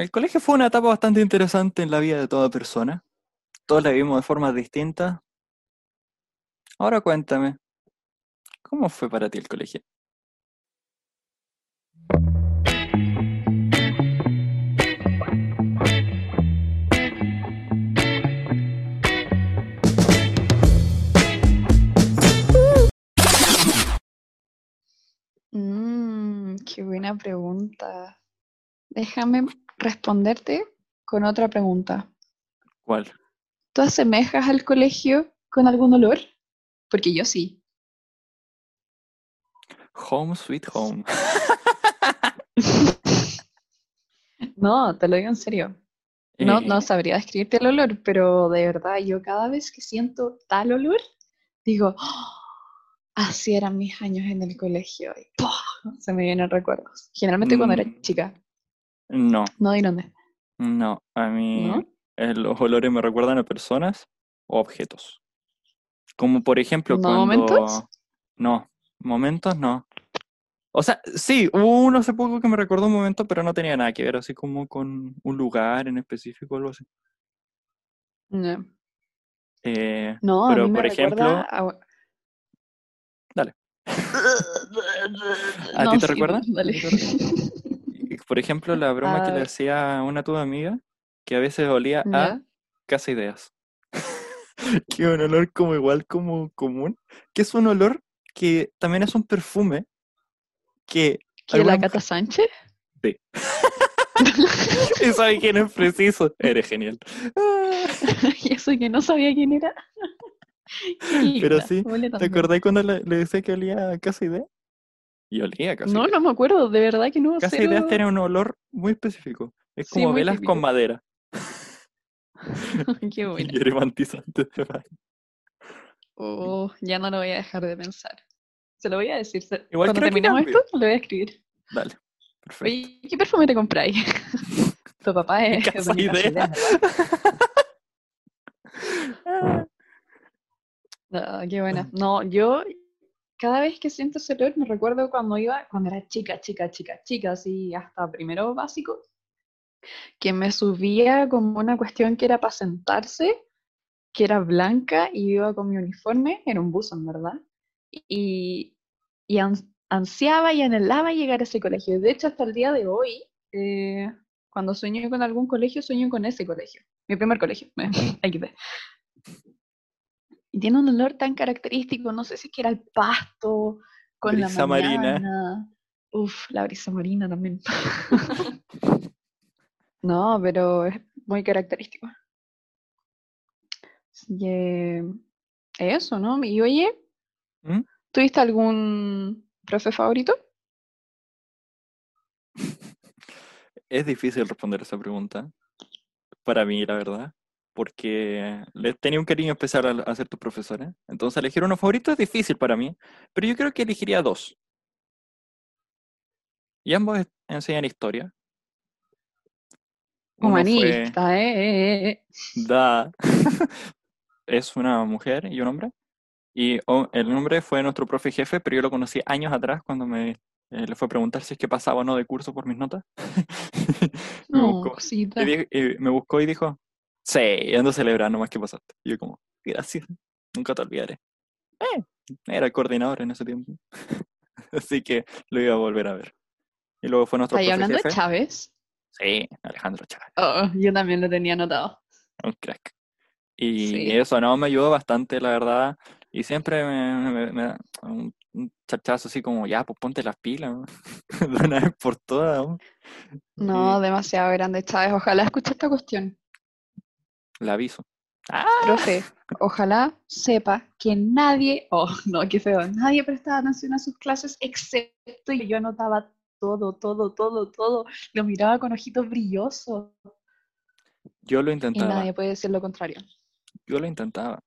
El colegio fue una etapa bastante interesante en la vida de toda persona. Todos la vivimos de formas distintas. Ahora cuéntame, ¿cómo fue para ti el colegio? Mmm, qué buena pregunta. Déjame responderte con otra pregunta. ¿Cuál? ¿Tú asemejas al colegio con algún olor? Porque yo sí. Home sweet home. No, te lo digo en serio. No, no Eh, sabría describirte el olor, pero de verdad, yo cada vez que siento tal olor, digo, "Oh, así eran mis años en el colegio. Y se me vienen recuerdos. Generalmente cuando era Mm. chica. No, No di dónde. no. A mí ¿No? eh, los olores me recuerdan a personas o objetos. Como por ejemplo ¿No cuando... momentos? No, momentos no. O sea, sí, hubo uno hace poco que me recordó un momento, pero no tenía nada que ver, así como con un lugar en específico o algo así. No, Eh, No, a pero mí me por ejemplo, a... dale. ¿A No, ti te sí, recuerda? dale. ¿A te recuerda? Por ejemplo, la broma que le hacía una tu amiga, que a veces olía a casa ideas. Que un olor como igual como común, que es un olor que también es un perfume que ¿Que la Cata. Sánchez? Sí. Y sabe quién es preciso. Eres genial. Y eso que no sabía quién era. Pero sí, ¿te acordás cuando le, le decía que olía a casa idea? Y olía a casa No, no me acuerdo, de verdad que no, Casa ideas tiene un olor muy específico. Es como velas con madera Qué buena. y de. Oh, ya no lo voy a dejar de pensar. Se lo voy a decir. Igual Cuando terminemos esto, le voy a escribir. Dale, perfecto. Oye, ¿qué perfume te compráis? Tu papá es de Casa idea. Qué buena. No, yo cada vez que siento ese olor me recuerdo cuando iba, cuando era chica, chica, chica, chica, así hasta primero básico, que me subía como una cuestión que era para sentarse, que era blanca y iba con mi uniforme, era un buzo en verdad, y, y ans- ansiaba y anhelaba llegar a ese colegio. De hecho, hasta el día de hoy, eh, cuando sueño con algún colegio, sueño con ese colegio, mi primer colegio. Y tiene un olor tan característico, no sé si es que era el pasto con Brisa la marina. mañana. Uf, la brisa marina también. No, pero es muy característico. Que eso, ¿no? Y oye, ¿Mm? ¿tuviste algún profe favorito? Es difícil responder esa pregunta, para mí, la verdad, porque les tenía un cariño especial a, a ser tu profesora. Entonces, elegir uno favorito es difícil para mí, pero yo creo que elegiría dos. Y ambos enseñan historia. Uno fue Humanista, ¿eh? eh, eh. Da. Es una mujer y un hombre. Y el nombre fue nuestro profe jefe, pero yo lo conocí años atrás cuando me eh, le fue a preguntar si es que pasaba o no de curso por mis notas. me, No, buscó, y y me buscó y dijo, sí, ando celebrando más que pasaste. Y yo como, gracias, nunca te olvidaré. Eh, era coordinador en ese tiempo. Así que lo iba a volver a ver. Y luego fue nuestro ¿Estáis profe hablando de jefe. Chávez? Sí, Alejandro Chávez. Oh, yo también lo tenía anotado. Un crack. Y Sí. eso, no, me ayudó bastante, la verdad. Y siempre me, me- me da un, un chachazo así como, ya, pues ponte las pilas, de una vez por todas. ¿no? No, Y demasiado grande, Chávez. Ojalá escuche esta cuestión. La aviso. ¡Ah! Profe, ojalá sepa que nadie, oh, no, qué feo, nadie prestaba atención a sus clases excepto yo. Yo anotaba todo, todo, todo, todo. Lo miraba con ojitos brillosos Yo lo y intentaba, nadie puede decir lo contrario. yo lo intentaba.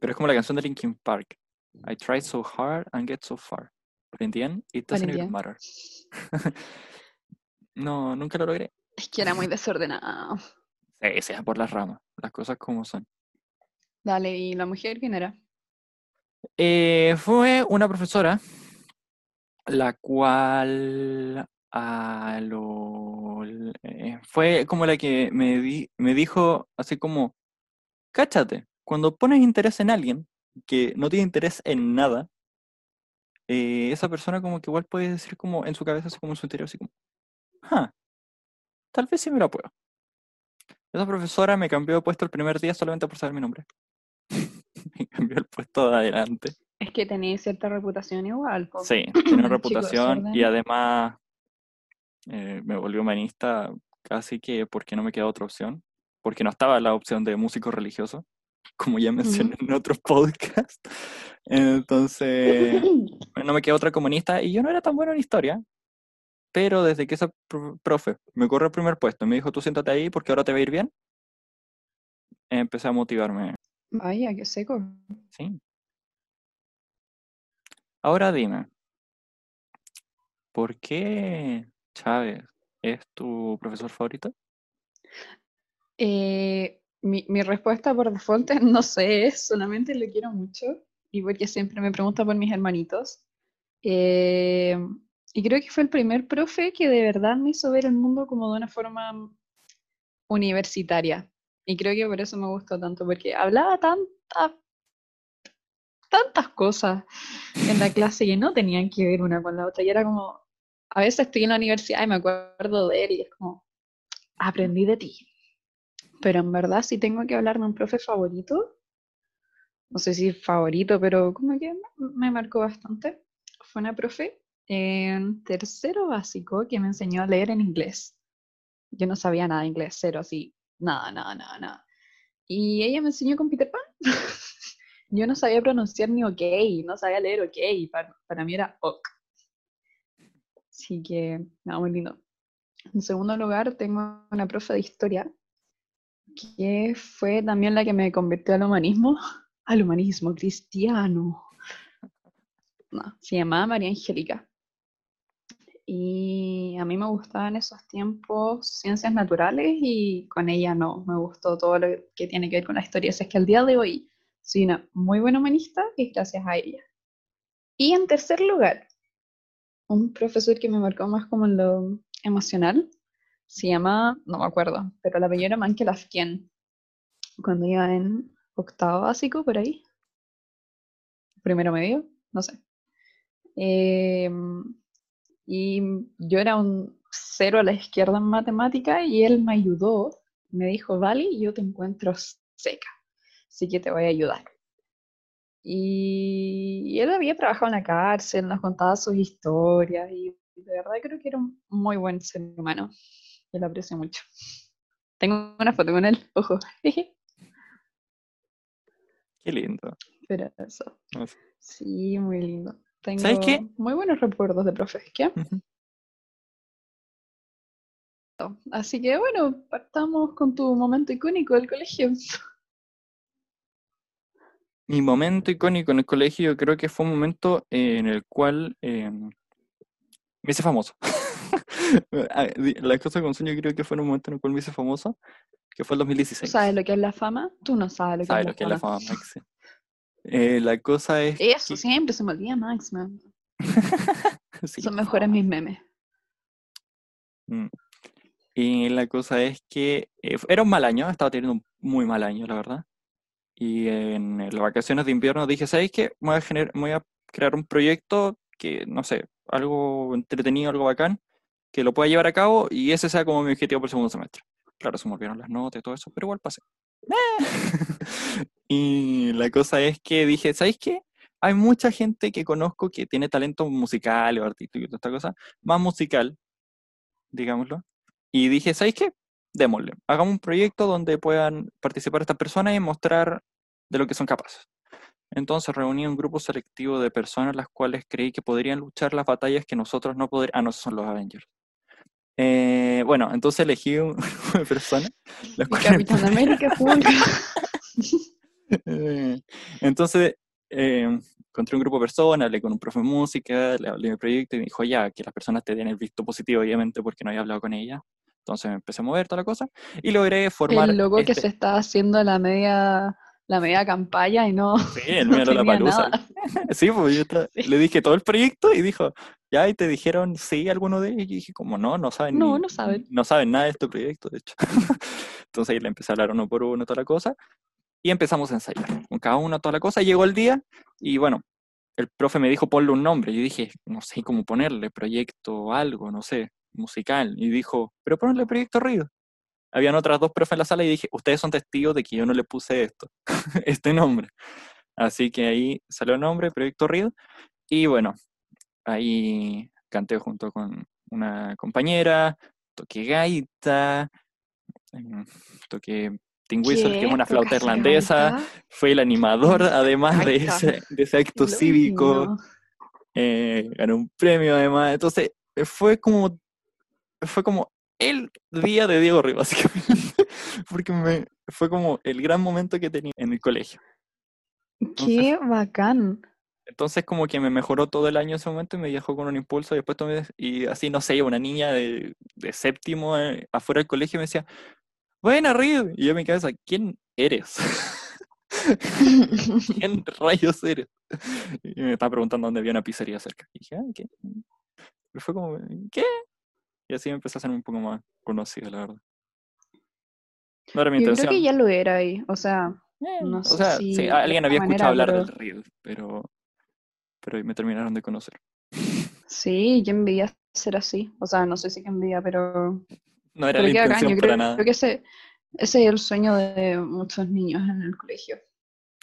Pero es como la canción de Linkin Park. I tried so hard and get so far. But in the end, it doesn't even matter. No, nunca lo logré. Es que era muy desordenado. Sea por las ramas, las cosas como son. Dale, ¿y la mujer quién era? Eh, fue una profesora la cual a lo... eh, fue como la que me, di- me dijo así como, cáchate, cuando pones interés en alguien que no tiene interés en nada, eh, esa persona como que igual puede decir como en su cabeza, así como en su interior, así como, ah, tal vez sí me lo puedo. Esa profesora me cambió de puesto el primer día solamente por saber mi nombre. me cambió el puesto de adelante. Es que tenía cierta reputación igual. Sí, tiene una reputación y desorden. además eh, me volvió humanista casi que porque no me queda otra opción, porque no estaba la opción de músico religioso, como ya mencioné en otros podcasts. Entonces, no me queda otra comunista y yo no era tan bueno en historia, pero desde que esa pro- profe me corrió el primer puesto y me dijo, tú siéntate ahí porque ahora te va a ir bien, empecé a motivarme, Vaya, qué seco. ¿sí? Ahora dime, ¿por qué Chávez es tu profesor favorito? Eh, mi, mi respuesta por default no sé, solamente lo quiero mucho y porque siempre me pregunta por mis hermanitos. Eh, y creo que fue el primer profe que de verdad me hizo ver el mundo como de una forma universitaria. Y creo que por eso me gustó tanto, porque hablaba tantas, tantas cosas en la clase que no tenían que ver una con la otra. Y era como, a veces estoy en la universidad y me acuerdo de él y es como, aprendí de ti. Pero en verdad, si tengo que hablar de un profe favorito, no sé si favorito, pero como que me marcó bastante. Fue una profe en tercero básico que me enseñó a leer en inglés. Yo no sabía nada de inglés, cero, así, nada, nada, nada, nada. Y ella me enseñó con Peter Pan. Yo no sabía pronunciar ni ok, no sabía leer ok, para, para mí era ok. Así que, nada, muy lindo. En segundo lugar, tengo una profe de historia que fue también la que me convirtió al humanismo, al humanismo cristiano. No, se llamaba María Angélica. Y a mí me gustaban esos tiempos ciencias naturales y con ella no, me gustó todo lo que tiene que ver con la historia. Así es que al día de hoy soy una muy buena humanista y gracias a ella. Y en tercer lugar, un profesor que me marcó más como en lo emocional, se llama, no me acuerdo, pero la apellido era Mankel Afkien, cuando iba en octavo básico, por ahí. Primero medio, no sé. Em, y yo era un cero a la izquierda en matemática y él me ayudó, me dijo, vale, yo te encuentro seca, así que te voy a ayudar. Y él había trabajado en la cárcel, nos contaba sus historias y de verdad creo que era un muy buen ser humano. Yo lo aprecio mucho. Tengo una foto con él, ojo. Qué lindo. Pero eso. Sí, muy lindo. Tengo ¿Sabes qué? muy buenos recuerdos de profes. ¿Qué? Ujú. Así que bueno, partamos con tu momento icónico del colegio. Mi momento icónico en el colegio yo creo que fue un momento eh, en el cual eh, me hice famoso. Ah, La cosa con sueño creo que fue en un momento en el cual me hice famoso, que fue el ¿Tú 2016. sabes lo que es la fama? Tú no sabes lo que ¿Sabes es lo la que es la fama. fama, Maxi? Eh, la cosa es Eso, que- siempre se me olvida Max, man. Sí, Son mejores mis memes. Mm. Y la cosa es que eh, era un mal año, estaba teniendo un muy mal año, la verdad. Y en las vacaciones de invierno dije, ¿sabéis qué? Voy a, gener- voy a crear un proyecto que, no sé, algo entretenido, algo bacán, que lo pueda llevar a cabo y ese sea como mi objetivo por el segundo semestre. Claro, se me olvidaron las notas y todo eso, pero igual pasé. y la cosa es que dije, ¿sabéis qué? Hay mucha gente que conozco que tiene talento musical o artístico y toda esta cosa, más musical, digámoslo. Y dije, ¿sabéis qué? Démosle. Hagamos un proyecto donde puedan participar estas personas y mostrar de lo que son capaces. Entonces reuní un grupo selectivo de personas las cuales creí que podrían luchar las batallas que nosotros no podríamos. Ah, no, son los Avengers. Eh, bueno, entonces elegí un grupo de personas. las Y cuales Capitán América. Eh, Entonces, eh, encontré un grupo de personas, hablé con un profe de música, le hablé de mi proyecto y me dijo ya que las personas te den el visto positivo, obviamente, porque no había hablado con ella. Entonces me empecé a mover toda la cosa y logré formar. El que este- se está haciendo la media, la media campaña y no, Sí, el no Lollapalooza. nada. Sí, pues yo Sí. le dije todo el proyecto y dijo, ¿ya? Y te dijeron sí alguno de ellos. Y dije, como no, no saben No, ni- no saben. No saben nada de este proyecto, de hecho. Entonces ahí le empecé a hablar uno por uno, toda la cosa. Y empezamos a ensayar con cada uno, toda la cosa. Llegó el día y bueno, el profe me dijo ponle un nombre. Yo dije, no sé cómo ponerle, proyecto algo, no sé, musical. Y dijo, pero ponle proyecto Río. Habían otras dos profes en la sala y dije, ustedes son testigos de que yo no le puse esto, este nombre. Así que ahí salió el nombre, Proyecto Río. Y bueno, ahí canté junto con una compañera, toqué gaita, em, toqué tin whistle, que es una flauta ¿Tocaste irlandesa. Fui el animador, además de ese, de ese acto Lo cívico. eh, gané un premio además. Entonces, fue como, fue como el día de Diego básicamente. Porque me, fue como el gran momento que tenía en el colegio. Qué bacán. Entonces como que me mejoró todo el año ese momento y me dejó con un impulso y después tomé, y así, no sé, una niña de, de séptimo eh, afuera del colegio me decía, buena Reed, y yo en mi cabeza, ¿quién eres? ¿Quién rayos eres? Y me estaba preguntando dónde había una pizzería cerca. Y dije, ah, ¿qué? Y fue como, ¿qué? Y así me empecé a hacer un poco más conocido, la verdad. No era mi Yo creo intención. que ya lo era ahí. O sea, Eh, no o sé sea, si sí, alguien había escuchado manera, hablar pero- del Reed, pero, pero me terminaron de conocer. sí, yo envidia ser así. O sea, no sé si que envidia, pero, No era pero la intención Yo para creo, nada. creo que ese, ese es el sueño de muchos niños en el colegio.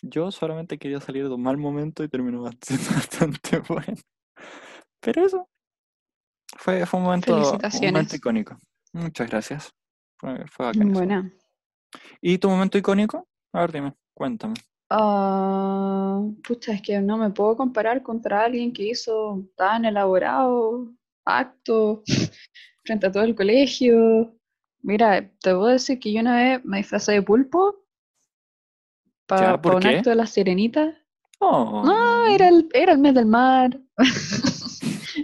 Yo solamente quería salir de un mal momento y terminó bastante bueno. Pero eso fue, fue un momento, un momento icónico. Muchas gracias. Fue, fue bacán. Buena. ¿Y tu momento icónico? A ver, dime, cuéntame. Ah, pucha, es que no me puedo comparar contra alguien que hizo tan elaborado acto frente a todo el colegio. Mira, te puedo decir que yo una vez me disfrazé de pulpo para. ¿Por un qué? acto de la sirenita. Oh, No, era el, era el mes del mar.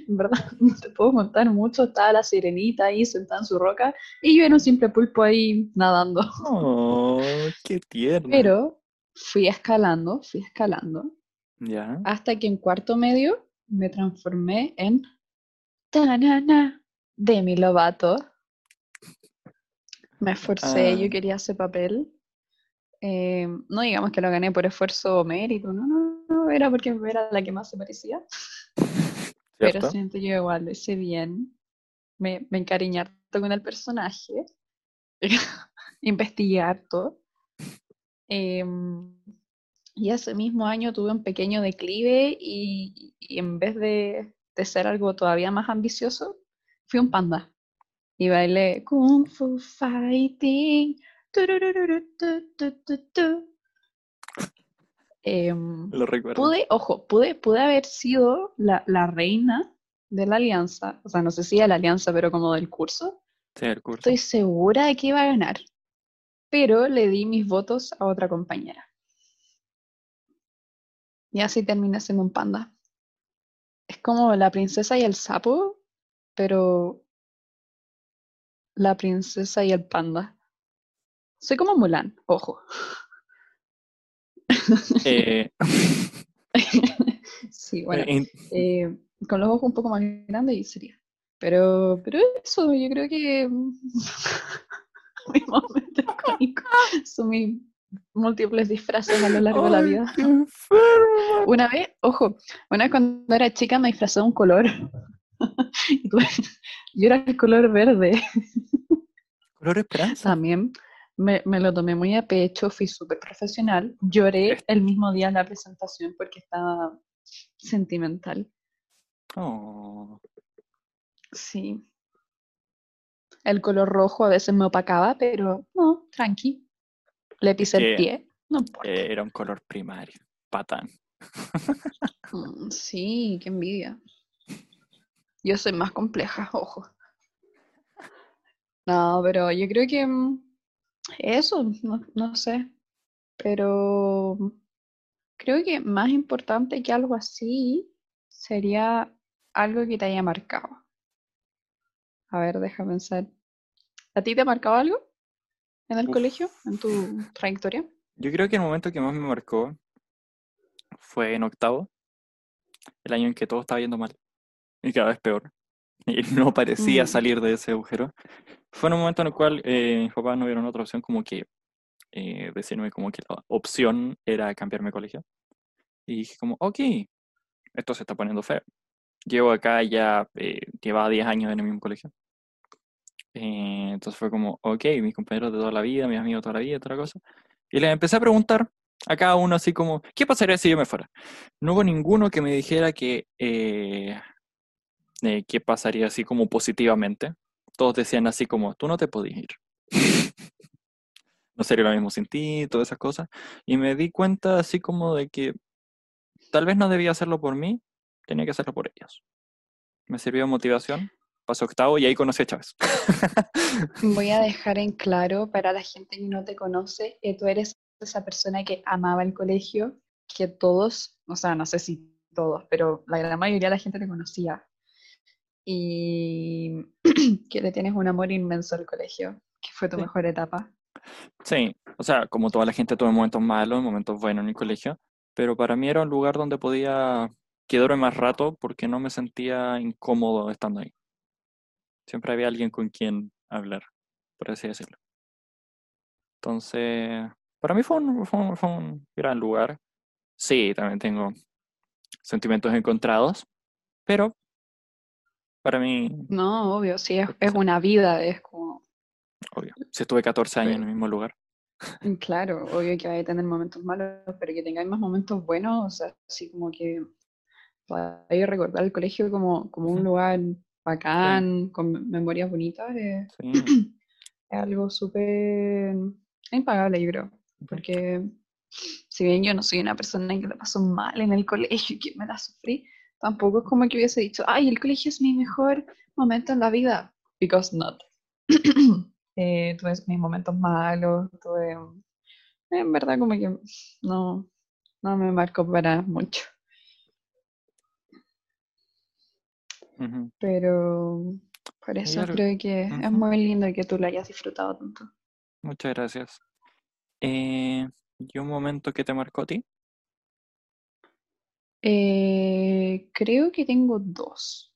En verdad, no te puedo contar mucho. Estaba la sirenita ahí sentada en su roca y yo era un simple pulpo ahí nadando. oh, qué tierno. Pero fui escalando, fui escalando, Ya. hasta que en cuarto medio me transformé en Tanana Demi Lovato. Me esforcé, Ah. yo quería ese papel. Eh, no digamos que lo gané por esfuerzo o mérito, no, no, no, era porque era la que más se parecía. Pero siento yo igual lo hice bien. Me, me encariñé harto con el personaje. Investigué harto. Em, y ese mismo año tuve un pequeño declive y, y en vez de, de ser algo todavía más ambicioso, fui un panda. Y bailé Kung Fu Fighting. Em, Lo recuerdo. pude, ojo, pude, pude haber sido la, la reina de la alianza, o sea, no sé si de la alianza, pero como del curso. Sí, el curso. Estoy segura de que iba a ganar, pero le di mis votos a otra compañera. Y así terminé siendo un panda. Es como la princesa y el sapo, pero la princesa y el panda. Soy como Mulan, ojo. Eh, Sí, bueno. eh, eh, con los ojos un poco más grandes y sería. Pero, pero eso, yo creo que mi momento icónico son mis múltiples disfraces a lo largo de la ¡Ay, vida. qué enferma! Una vez, ojo, una vez cuando era chica me disfrazé de un color. Y tuve- Yo era el color verde Color esperanza. también. Me, me lo tomé muy a pecho, fui súper profesional. Lloré el mismo día en la presentación porque estaba sentimental. Oh, Sí. El color rojo a veces me opacaba, pero no, tranqui. Le pisé el pie, no importa. eh, era un color primario. Patán. Mm, sí, qué envidia. Yo soy más compleja, ojo. No, pero yo creo que mm, eso, no, no sé. Pero creo que más importante que algo así sería algo que te haya marcado. A ver, deja pensar. ¿A ti te ha marcado algo en el Uf. colegio, en tu trayectoria? Yo creo que el momento que más me marcó fue en octavo, el año en que todo estaba yendo mal. y cada vez peor. Y no parecía Mm. salir de ese agujero. Fue en un momento en el cual eh, mis papás no vieron otra opción como que eh, decirme como que la opción era cambiarme de colegio. Y dije como, ok, esto se está poniendo feo. Llevo acá ya, eh, llevaba 10 años en el mismo colegio. Eh, entonces fue como, ok, mis compañeros de toda la vida, mis amigos de toda la vida, toda la cosa. Y les empecé a preguntar a cada uno así como, ¿qué pasaría si yo me fuera? No hubo ninguno que me dijera que, eh, eh, qué pasaría así como positivamente. Todos decían así como, tú no te podías ir. no sería lo mismo sin ti, todas esas cosas. Y me di cuenta así como de que tal vez no debía hacerlo por mí, tenía que hacerlo por ellos. Me sirvió de motivación, pasó octavo y ahí conocí a Chávez. Voy a dejar en claro para la gente que no te conoce, que tú eres esa persona que amaba el colegio, que todos, o sea, no sé si todos, pero la gran mayoría de la gente te conocía. Y que le tienes un amor inmenso al colegio, que fue tu Sí. mejor etapa. Sí, o sea, como toda la gente tuve momentos malos, momentos buenos en el colegio, pero para mí era un lugar donde podía quedarme más rato porque no me sentía incómodo estando ahí. Siempre había alguien con quien hablar, por así decirlo. Entonces, para mí fue un, fue un- fue un gran lugar. Sí, también tengo sentimientos encontrados, pero para mí, No, obvio, sí, es, es una vida, es como, obvio, si estuve 14 años en Pero- el mismo lugar. mm, claro, obvio que vais a tener momentos malos, pero que tengáis más momentos buenos, o sea, así como que podáis recordar el colegio como, como un lugar bacán, con me- memorias bonitas, es, Sí, es algo súper impagable, yo creo, porque si bien yo no soy una persona que la pasó mal en el colegio y que me la sufrí, tampoco es como que hubiese dicho, ay, el colegio es mi mejor momento en la vida, because not. Eh, tuve mis momentos malos, tuve, en verdad como que no, no me marcó para mucho, pero por eso creo que es muy lindo que tú lo hayas disfrutado tanto. Muchas gracias. Eh, ¿y un momento que te marcó a ti? Eh, creo que tengo dos.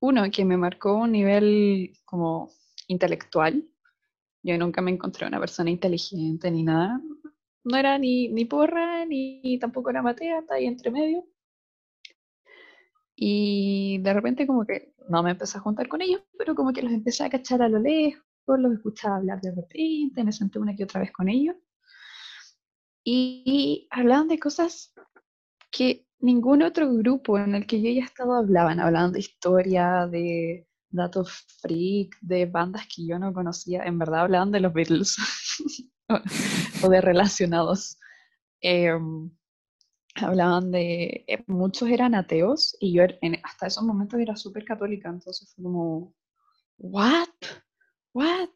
Uno que me marcó a un nivel como intelectual. Yo nunca me encontré una persona inteligente ni nada. No era ni, ni porra, ni tampoco era matea, está ahí entre medio. Y de repente como que no me empecé a juntar con ellos, pero como que los empecé a cachar a lo lejos, los escuchaba hablar de repente, me senté una que otra vez con ellos. Y hablaban de cosas que ningún otro grupo en el que yo ya he estado hablaban. Hablaban de historia, de datos freak, de bandas que yo no conocía. En verdad hablaban de los Beatles o, de relacionados. Em, hablaban de... eh, muchos eran ateos y yo er- hasta esos momentos era súper católica, entonces fue como... ¿What? ¿What?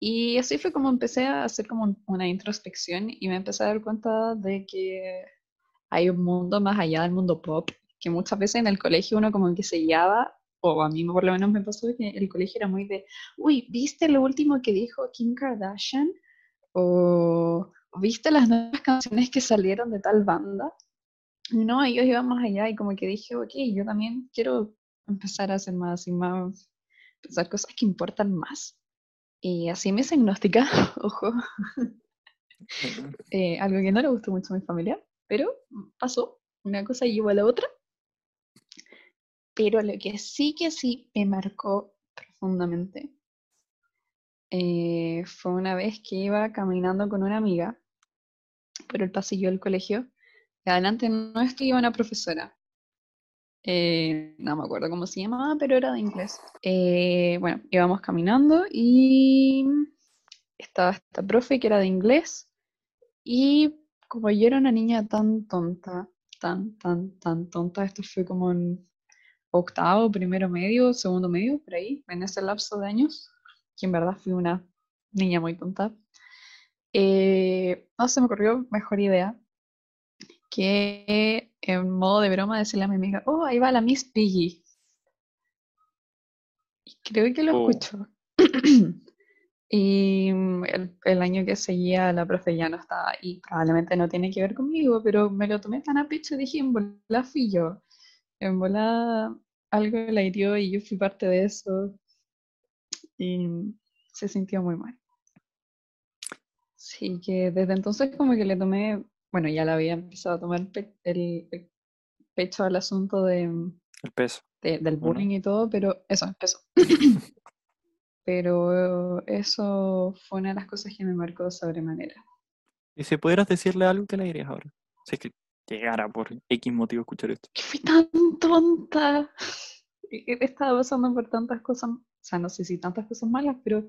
Y así fue como empecé a hacer como un- una introspección y me empecé a dar cuenta de que hay un mundo más allá del mundo pop, que muchas veces en el colegio uno como que se guiaba, o a mí por lo menos me pasó que el colegio era muy de, uy, ¿viste lo último que dijo Kim Kardashian? "¿O ¿viste las nuevas canciones que salieron de tal banda? No, ellos iban más allá y como que dije, ok, yo también quiero empezar a hacer más y más, pensar cosas que importan más. Y así me hice agnóstica, ojo, eh, algo que no le gustó mucho a mi familia, pero pasó, una cosa llevó a la otra. Pero lo que sí que sí me marcó profundamente eh, fue una vez que iba caminando con una amiga por el pasillo del colegio. Y adelante nuestro iba una profesora. Eh, no me acuerdo cómo se llamaba, pero era de inglés. Eh, bueno, íbamos caminando y estaba esta profe que era de inglés. Y como yo era una niña tan tonta, tan, tan, tan tonta, esto fue como en octavo, primero medio, segundo medio, por ahí, en ese lapso de años, que en verdad fui una niña muy tonta. Eh, no se me ocurrió mejor idea que en modo de broma decirle a mi amiga, oh, ahí va la Miss Piggy. Y creo que lo Oh. escuchó. y mm, el, el año que seguía la profe ya no estaba y probablemente no tiene que ver conmigo, pero me lo tomé tan a pecho y dije, en volá fui yo. En volá algo la hirió y yo fui parte de eso y se sintió muy mal. Sí, que desde entonces como que le tomé, bueno, ya le había empezado a tomar el, pecho al asunto de... El peso. del bullying y todo, pero eso, el peso. pero eso fue una de las cosas que me marcó sobremanera. ¿Y si pudieras decirle algo, que le dirías ahora? Si es que llegara por X motivo a escuchar esto. Que fui tan tonta. He estado pasando por tantas cosas, o sea, no sé si tantas cosas malas, pero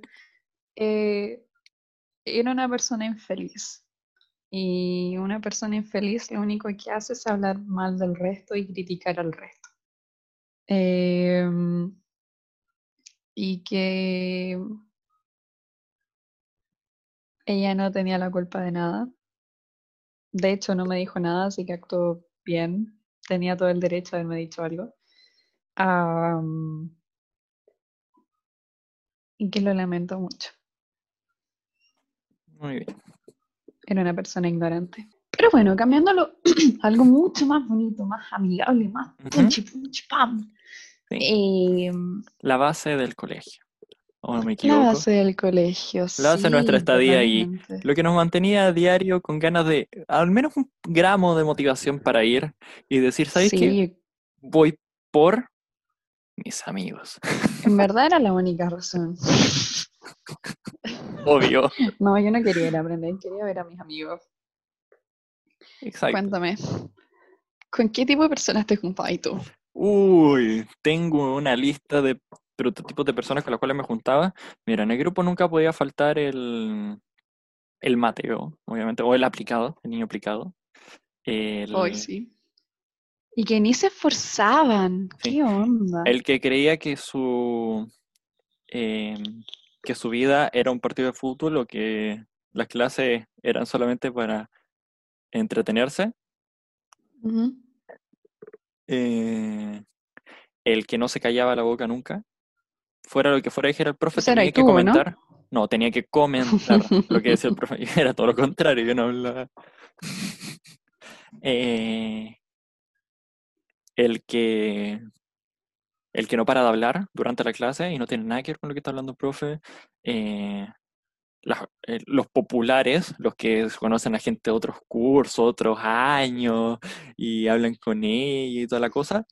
eh, era una persona infeliz. Y una persona infeliz lo único que hace es hablar mal del resto y criticar al resto. Em, y que ella no tenía la culpa de nada. De hecho, no me dijo nada, así que actuó bien. Tenía todo el derecho de haberme dicho algo. y que lo lamento mucho. Muy bien. Era una persona ignorante. Pero bueno, cambiándolo algo mucho más bonito, más amigable, más pam. Em, la base del colegio. ¿O no me equivoco? La base del colegio. La base de nuestra estadía y lo que nos mantenía a diario con ganas de al menos un gramo de motivación para ir y decir, ¿sabes qué? Voy por mis amigos. En verdad era la única razón. Obvio. No, yo no quería ir a aprender, quería ver a mis amigos. Exacto. Cuéntame, ¿con qué tipo de personas te juntabas tú? Uy, tengo una lista de prototipos de personas con las cuales me juntaba. Mira, en el grupo nunca podía faltar el, el Mateo, obviamente, o el aplicado, el niño aplicado. Hoy sí. Y que ni se esforzaban. ¿Qué onda? El que creía que su em, que su vida era un partido de fútbol o que las clases eran solamente para entretenerse. Eh, el que no se callaba la boca nunca. Fuera lo que fuera dijera el profe, tenía que comentar. ¿no? tenía que comentar lo que decía el profe. Era todo lo contrario, yo no hablaba. Eh, el que el que no para de hablar durante la clase y no tiene nada que ver con lo que está hablando el profe, eh, eh, los populares, los que conocen a gente de otros cursos, otros años y hablan con ella y toda la cosa.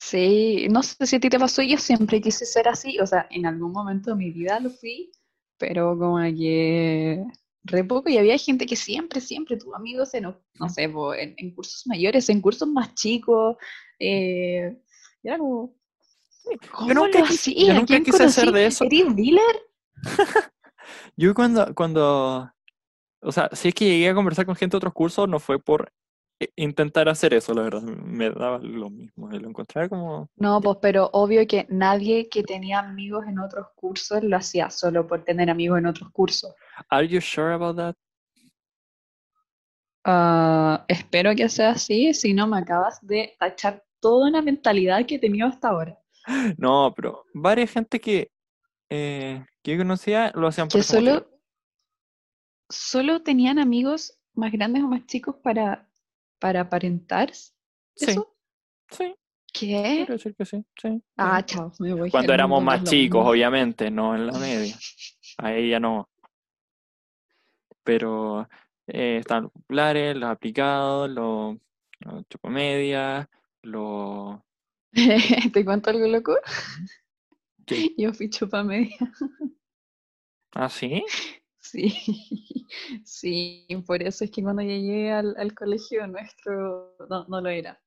Sí, no sé si a ti te pasó, yo siempre quise ser así, o sea, en algún momento de mi vida lo fui, pero como que re poco y había gente que siempre, siempre tuvo amigos en, no sé, en, en cursos mayores, en cursos más chicos, eh, era como, yo nunca, quise, yo nunca quise hacer de eso. ¿Eres dealer? yo cuando, cuando, o sea, si es que llegué a conversar con gente de otros cursos, no fue por intentar hacer eso, la verdad, me daba lo mismo, lo encontraba como... No, pues, pero obvio que nadie que tenía amigos en otros cursos lo hacía solo por tener amigos en otros cursos. Are you sure about that? Ah, espero que sea así, si no me acabas de tachar toda una mentalidad que he tenido hasta ahora. No, pero varias gente que, eh, que conocía lo hacían por que solo, solo tenían amigos más grandes o más chicos para, para aparentar. ¿Eso? Sí. ¿Qué? decir que sí, sí. Ah, chao, me voy. Cuando éramos más chicos, obviamente, no en la media. A ella no. Pero eh, están los populares, los aplicados, los, los chocomedias, lo... ¿Te cuento algo loco? Yo fui chupa media. ¿Ah, sí? Sí, sí, por eso es que cuando llegué al, colegio nuestro no, no, lo era.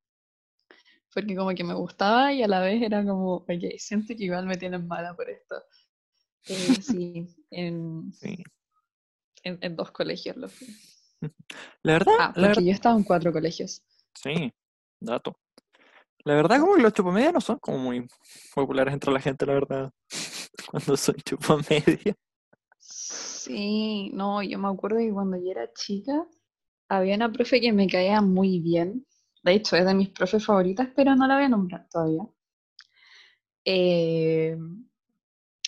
Porque como que me gustaba y a la vez era como, oye, siento que igual me tienen mala por esto. Eh, sí, en, En, dos colegios lo fui. La verdad, ah, porque yo estaba en cuatro colegios. Sí, dato. La verdad, como que los chupamedias no son como muy populares entre la gente, la verdad. Cuando son chupamedias. Sí, no, yo me acuerdo que cuando yo era chica, había una profe que me caía muy bien. De hecho, es de mis profes favoritas, pero no la voy a nombrar todavía. Eh,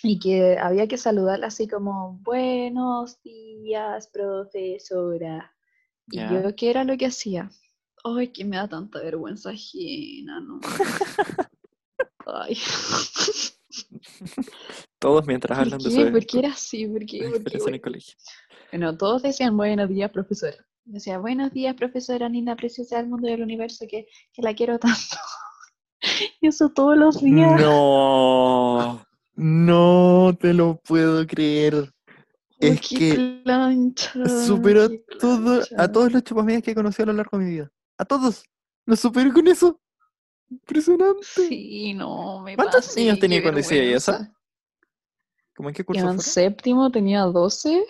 y que había que saludarla así como, buenos días, profesora. Y yo, ¿qué era lo que hacía? Ay, que me da tanta vergüenza ajena, ¿no? Ay. Todos mientras ¿Por hablan de su ¿Por qué era así? ¿Por qué? ¿Por qué? experiencia en el colegio. Bueno, todos decían buenos días, profesora. Decía, buenos días, profesora linda, preciosa del mundo y del universo, que, que la quiero tanto. Y eso todos los días. No te lo puedo creer. Uy, es qué que plancha, Superó qué todo, a todos los chupamedias que he conocido a lo largo de mi vida. A todos. Los superé con eso. Impresionante. Sí, no, me ¿Cuántos pasé, niños tenía cuando hacía eso? vergüenza. ¿Cómo en qué curso en séptimo tenía 12.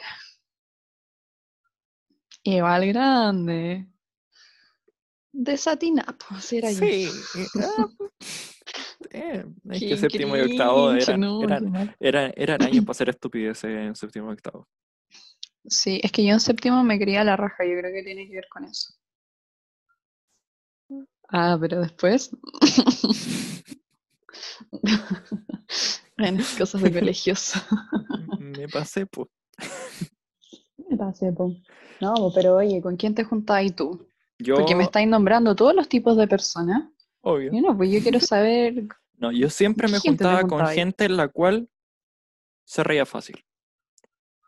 Igual grande. Desatinado, así era yo. Eh, es que séptimo y octavo eran, no, eran, eran, eran años para hacer estupideces en séptimo y octavo. Sí, es que yo en séptimo me quería la raja, yo creo que tiene que ver con eso. Ah, pero después. Bueno, cosas de colegios. Me pasé, pues. Me pasé, po. No, po, pero oye, ¿con quién te juntabas tú? Yo, Porque me estáis nombrando todos los tipos de personas. obvio. Y no, pues yo quiero saber. No, yo siempre ¿Qué me juntaba con ahí? gente en la cual se reía fácil.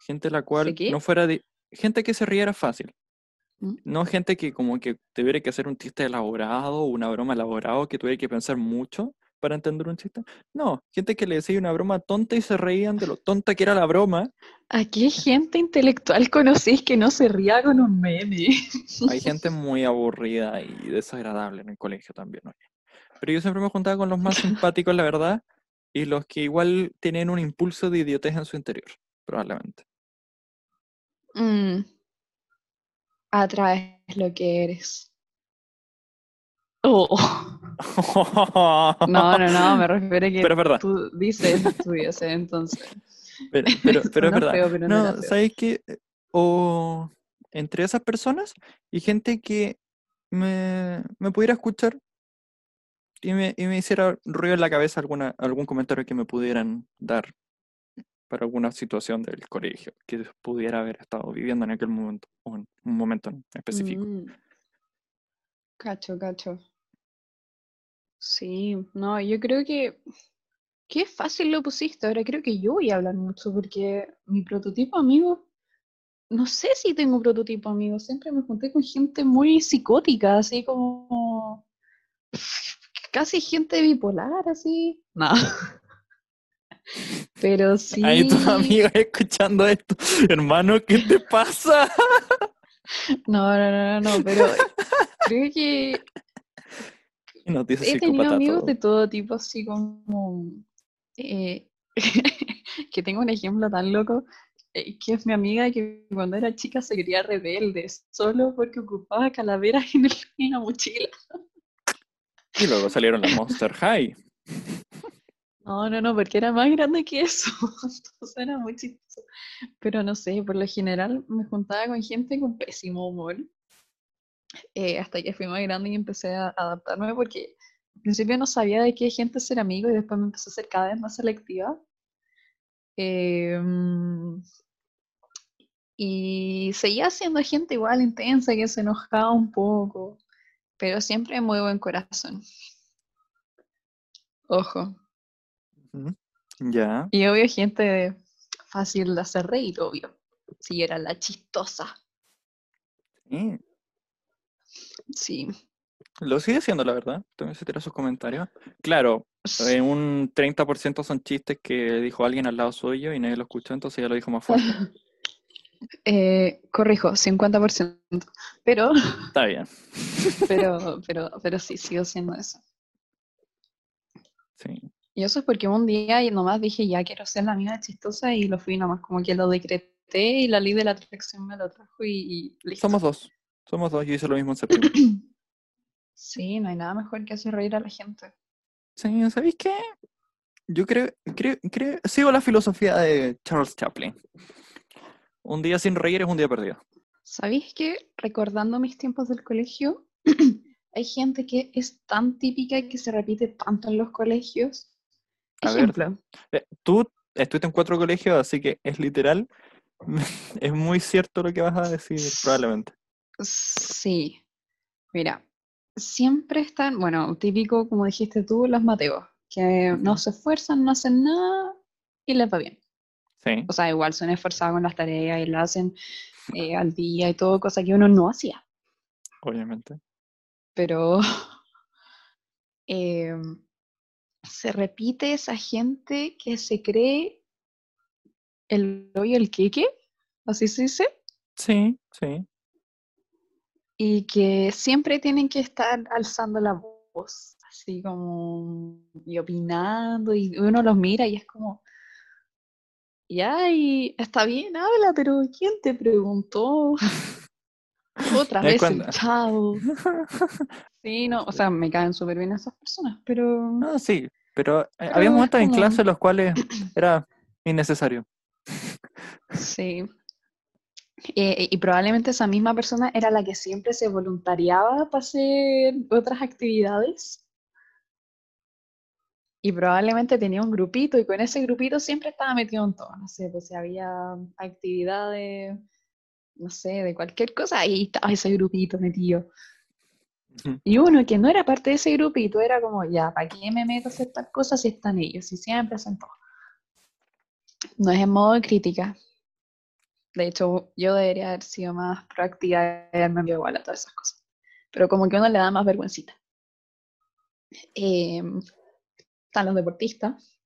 Gente en la cual no fuera de... Gente que se riera fácil. ¿Mm? No gente que como que tuviera que hacer un chiste elaborado, una broma elaborado, que tuviera que pensar mucho para entender un chiste. No, gente que le decía una broma tonta y se reían de lo tonta que era la broma. ¿A qué gente intelectual conocéis que no se ría con un meme? Hay gente muy aburrida y desagradable en el colegio también. oye. Pero yo siempre me juntaba con los más simpáticos, la verdad, y los que igual tienen un impulso de idiotez en su interior, probablemente. Mm. Atraes lo que eres. Oh. No, no, no, me refiero a que Pero es verdad. tú dices estudios, ¿eh? entonces. Pero, pero, pero es verdad. feo, pero no. ¿sabes qué? O entre esas personas y gente que me, me pudiera escuchar y me, y me hiciera ruido en la cabeza alguna, algún comentario que me pudieran dar para alguna situación del colegio que pudiera haber estado viviendo en aquel momento, o en un momento en específico. Mm. Cacho, cacho. Sí, no, yo creo que qué fácil lo pusiste. Ahora creo que yo voy a hablar mucho porque mi prototipo amigo, no sé si tengo prototipo amigo, siempre me junté con gente muy psicótica, así como casi gente bipolar, así. No. Pero sí. Ahí tus amigos escuchando esto. Hermano, ¿qué te pasa? No, no, no, no, no, pero creo que he tenido amigos todo. de todo tipo, así como eh, que tengo un ejemplo tan loco, eh, que es mi amiga que cuando era chica se quería rebelde, solo porque ocupaba calaveras en, el- en la mochila. Y luego salieron las Monster High. No, no, no, porque era más grande que eso, entonces era muy chistoso. Pero no sé, por lo general me juntaba con gente con pésimo humor, eh, hasta que fui más grande y empecé a adaptarme, porque al principio no sabía de qué gente ser amigo y después me empecé a ser cada vez más selectiva. Em, y seguía siendo gente igual intensa que se enojaba un poco, pero siempre muy buen corazón. Ojo. Ya. Y obvio, gente fácil de hacer reír, obvio. Si era la chistosa. Sí. Sí. Lo sigue siendo, la verdad. También se tira sus comentarios. Claro, eh, un 30% son chistes que dijo alguien al lado suyo y nadie lo escuchó, entonces ya lo dijo más fuerte. Eh, corrijo, 50%. Pero, Está bien. pero, pero, pero sí, sigo siendo eso. Sí. Y eso es porque un día y nomás dije, ya quiero ser la amiga chistosa y lo fui nomás, como que lo decreté y la ley de la atracción me lo trajo y, y listo. Somos dos. Somos dos. Yo hice lo mismo en septiembre. Sí, no hay nada mejor que hacer reír a la gente. Sí, ¿sabéis qué? Yo creo, creo, creo, sigo la filosofía de Charles Chaplin. Un día sin reír es un día perdido. ¿Sabéis que recordando mis tiempos del colegio, hay gente que es tan típica que se repite tanto en los colegios? A ver. Ejemplo, Eh, Tú estuviste en cuatro colegios, así que es literal. Es muy cierto lo que vas a decir, probablemente. sí. Mira, siempre están, bueno, típico, como dijiste tú, los Mateos, que no se esfuerzan, no hacen nada y les va bien. Sí, O sea, igual son esforzados con las tareas y lo hacen eh, al día y todo, cosa que uno no hacía. obviamente. Pero eh, se repite esa gente que se cree el hoyo el queque, así se dice, Sí, sí. y que siempre tienen que estar alzando la voz, así como y opinando, y uno los mira y es como, ya, y está bien, habla, pero ¿quién te preguntó? Otra vez cuando- el chavo. Sí, no, o sea, me caen súper bien esas personas, pero No, sí, pero eh, Pero había momentos en como- clase en los cuales era innecesario. sí. Eh, y probablemente esa misma persona era la que siempre se voluntariaba para hacer otras actividades. Y probablemente tenía un grupito y con ese grupito siempre estaba metido en todo. No sé, pues si había actividades, no sé, de cualquier cosa, ahí estaba ese grupito metido. Y uno que no era parte de ese grupito era como, ya, ¿para qué me meto a hacer estas cosas si están ellos? Y siempre hacen todo. No es en modo de crítica. De hecho, yo debería haber sido más proactiva y haberme enviado igual a todas esas cosas. Pero como que uno le da más vergüencita. Eh, están los deportistas.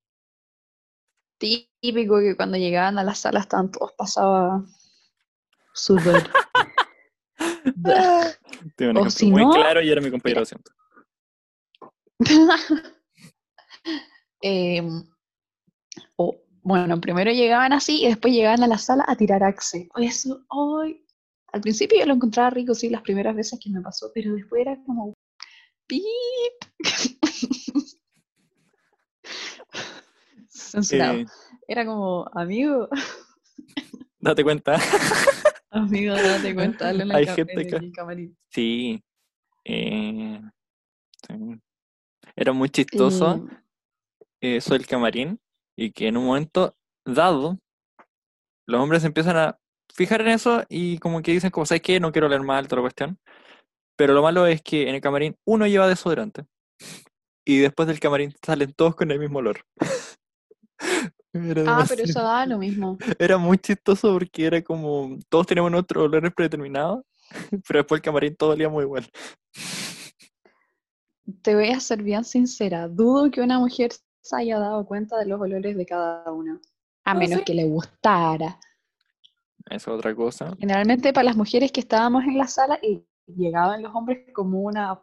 Típico que cuando llegaban a la sala estaban todos pasados. Tengo un O ejemplo si muy no, claro y era mi compañero de asiento. Em, o, bueno, primero llegaban así y después llegaban a la sala a tirar axe. Eso, hoy. Al principio yo lo encontraba rico, sí, las primeras veces que me pasó, pero después era como. ¡Pip! Censurado. Eh, Era como, amigo, date cuenta. amigo, date cuenta, dale en la Hay gente en que- camarín. Sí. eh, sí. Era muy chistoso eso del camarín y que en un momento dado los hombres empiezan a fijar en eso y como que dicen como, ¿sabes qué? No quiero leer mal, toda la cuestión. Pero lo malo es que en el camarín uno lleva desodorante y después del camarín salen todos con el mismo olor. Era, Ah, pero eso da lo mismo. era muy chistoso porque era como, todos teníamos nuestros olores predeterminados, pero después el camarín todo olía muy igual. Te voy a ser bien sincera, dudo que una mujer se haya dado cuenta de los olores de cada uno, a Ah, menos que le gustara. Eso es otra cosa. Generalmente para las mujeres que estábamos en la sala y llegaban los hombres como una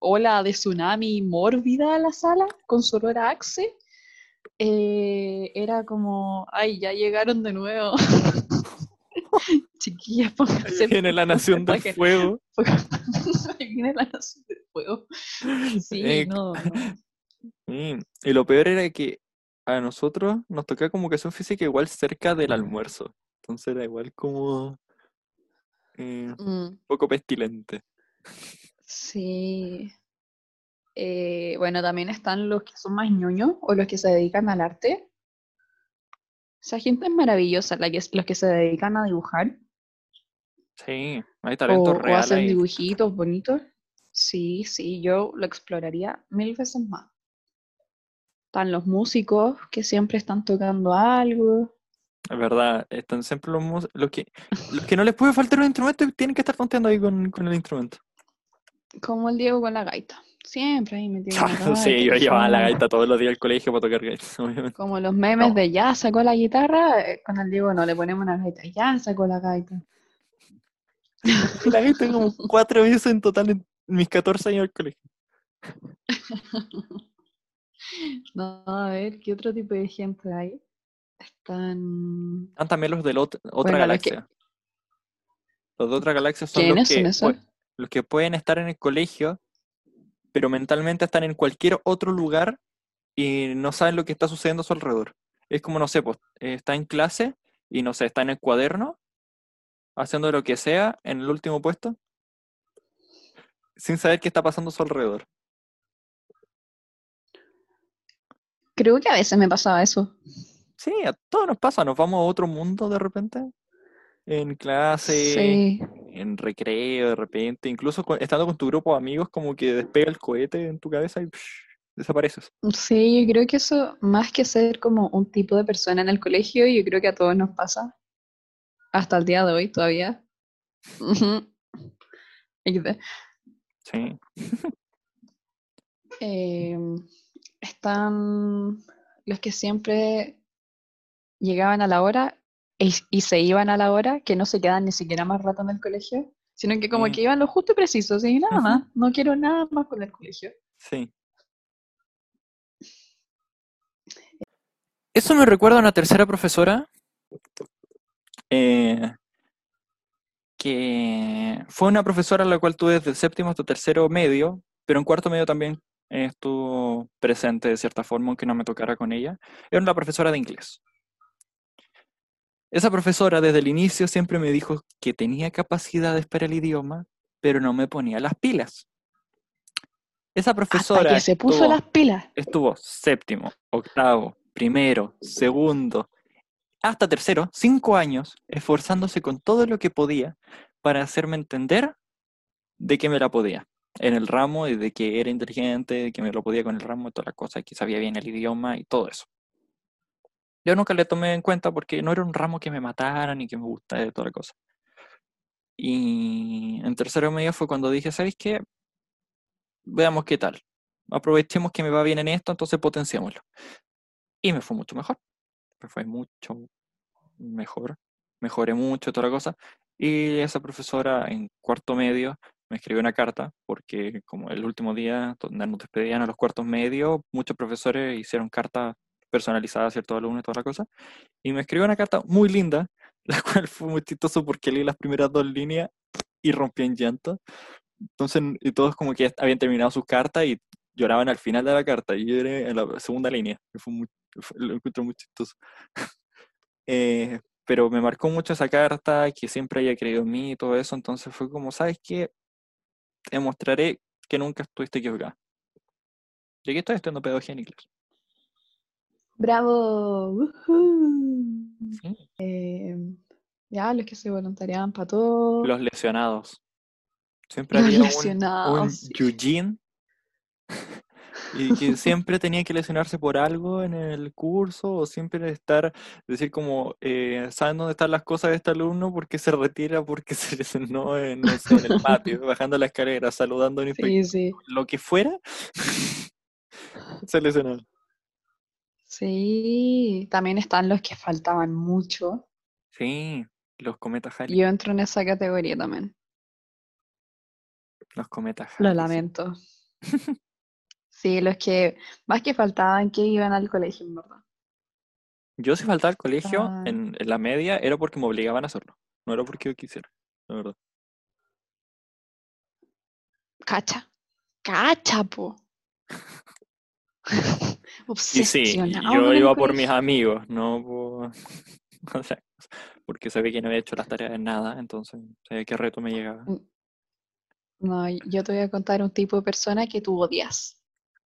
ola de tsunami mórbida a la sala con su olor a Axe, eh, era como, ay, ya llegaron de nuevo. Chiquillas, pónganse. Viene la nación del fuego. Viene la nación del fuego. Sí, Eh, no, no. Sí, Y lo peor era que a nosotros nos tocaba como educación física igual cerca del almuerzo. Entonces era igual como eh, un Mm. poco pestilente. Sí. Eh, bueno, también están los que son más ñoños o los que se dedican al arte. Esa gente es maravillosa, la que, los que se dedican a dibujar Sí, hay o, talento o real hacen ahí. dibujitos bonitos. Sí, sí, yo lo exploraría mil veces más. Están los músicos que siempre están tocando algo. Es verdad, están siempre los, mus- los que los que no les puede faltar un instrumento tienen que estar tonteando ahí con, con el instrumento. Como el Diego con la gaita. Siempre ahí metido en la Sí, yo llevaba la gaita todos los días al colegio para tocar gaita, obviamente. Como los memes No. de ya sacó la guitarra, eh, con el Diego no le ponemos una gaita, ya sacó la gaita. La gaita como cuatro veces en total en mis 14 años al colegio. No, a ver, ¿qué otro tipo de gente hay? Están. Están también los de la ot- otra Bueno, los que- galaxia. Los de otra galaxia son ¿Quiénes los son que, pue- los que pueden estar en el colegio, pero mentalmente están en cualquier otro lugar y no saben lo que está sucediendo a su alrededor. Es como, no sé, pues, eh, está en clase y no sé, está en el cuaderno, haciendo lo que sea en el último puesto, sin saber qué está pasando a su alrededor. Creo que a veces me pasaba eso. Sí, a todos nos pasa, nos vamos a otro mundo de repente, en clase, Sí. en recreo de repente, incluso estando con tu grupo de amigos, como que despega el cohete en tu cabeza y psh, desapareces. Sí, yo creo que eso, más que ser como un tipo de persona en el colegio, yo creo que a todos nos pasa. Hasta el día de hoy todavía. Sí. Em, están los que siempre llegaban a la hora y, y se iban a la hora, que no se quedan ni siquiera más rato en el colegio, sino que como Sí. que iban lo justo y preciso, y nada más, no quiero nada más con el colegio. Sí. Eso me recuerda a una tercera profesora eh, que fue una profesora a la cual tuve desde séptimo hasta tercero medio, pero en cuarto medio también estuvo presente de cierta forma, aunque no me tocara con ella. Era una profesora de inglés. Esa profesora desde el inicio siempre me dijo que tenía capacidades para el idioma, pero no me ponía las pilas. Esa Hasta profesora que se puso estuvo- las pilas. estuvo séptimo, octavo, primero, segundo, hasta tercero, cinco años, esforzándose con todo lo que podía para hacerme entender de que me la podía en el ramo y de que era inteligente, de que me lo podía con el ramo y todas las cosas, que sabía bien el idioma y todo eso. Yo nunca le tomé en cuenta porque no era un ramo que me matara ni que me gustara de toda la cosa. Y en tercero medio fue cuando dije, ¿sabéis qué? Veamos qué tal. Aprovechemos que me va bien en esto, entonces potenciémoslo. Y me fue mucho mejor. Me fue mucho mejor. Mejoré mucho, toda la cosa. Y esa profesora en cuarto medio me escribió una carta, porque como el último día donde nos despedían a los cuartos medios, muchos profesores hicieron cartas personalizadas a ciertos alumnos y toda la cosa. Y me escribió una carta muy linda, la cual fue muy chistoso porque leí las primeras dos líneas y rompí en llanto. Entonces, y todos como que habían terminado sus cartas y lloraban al final de la carta. Y yo lloré en la segunda línea. que fue muy, lo encuentro muy chistoso. Eh, pero me marcó mucho esa carta, que siempre haya creído en mí y todo eso. Entonces fue como, ¿sabes qué? Te mostraré que nunca estuviste equivocada. Y aquí estoy estudiando pedagogía en inglés. ¡Bravo! Em, ya, los que se voluntariaban para todo. Los lesionados. Siempre Los había un, un sí. Eugene y que siempre tenía que lesionarse por algo en el curso o siempre estar, decir como, eh, ¿saben dónde están las cosas de este alumno? porque se retira? Porque se lesionó en, no sé, en el patio, bajando la escalera, saludando a un inspector, Sí, sí. lo que fuera, se lesionó. Sí, también están los que faltaban mucho. Sí, los cometas Halley, Yo entro en esa categoría también. los cometas Lo Halley, lamento. Sí, los que más que faltaban que iban al colegio, en verdad. Yo si faltaba al colegio Ah. en, en la media era porque me obligaban a hacerlo, no era porque yo quisiera, la verdad. Cacha. Cacha, po. Y sí, yo iba por mis amigos, no por o sea, porque sabía que no había hecho las tareas en nada, entonces sabía qué reto me llegaba. No, yo te voy a contar un tipo de persona que tú odias,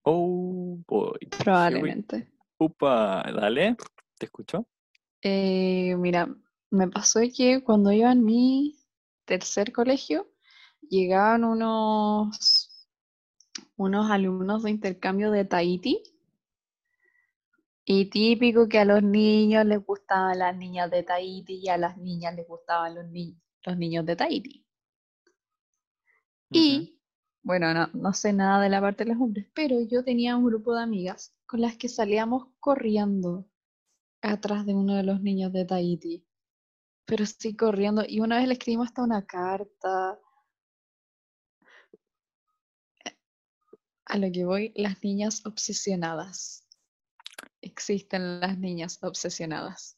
Oh, boy. Probablemente. Upa, dale, te escucho. Eh, mira, me pasó que cuando iba en mi tercer colegio, llegaban unos, unos alumnos de intercambio de Tahití. Y típico que a los niños les gustaban las niñas de Tahití y a las niñas les gustaban los, ni- los niños de Tahití. Ujú. Y, bueno, no, no sé nada de la parte de los hombres, pero yo tenía un grupo de amigas con las que salíamos corriendo atrás de uno de los niños de Tahití. Pero sí corriendo. Y una vez le escribimos hasta una carta. A lo que voy, las niñas obsesionadas. Existen las niñas obsesionadas.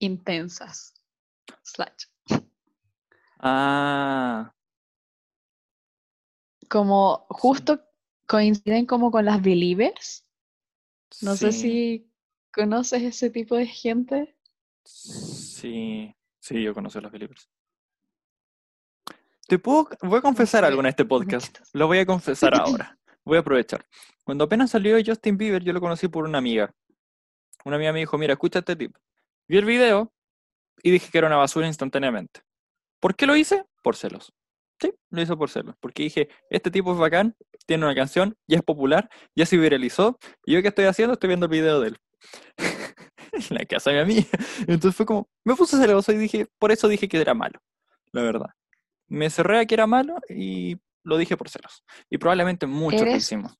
Intensas. Slash. Ah, Como justo coinciden como con las believers. No sé si conoces ese tipo de gente. sí, sí, yo conozco las Believers. Te puedo, voy a confesar algo en este podcast. Lo voy a confesar ahora. Voy a aprovechar. Cuando apenas salió Justin Bieber, yo lo conocí por una amiga. Una amiga me dijo, mira, escucha este tipo. Vi el video y dije que era una basura instantáneamente. ¿Por qué lo hice? Por celos. Sí, lo hice por celos. Porque dije, este tipo es bacán, tiene una canción, ya es popular, ya se viralizó, y yo qué estoy haciendo, estoy viendo el video de él. en la casa de mi amiga. Entonces fue como, me puse celoso y dije, por eso dije que era malo, la verdad. Me cerré a que era malo y lo dije por celos. Y probablemente muchos lo hicimos.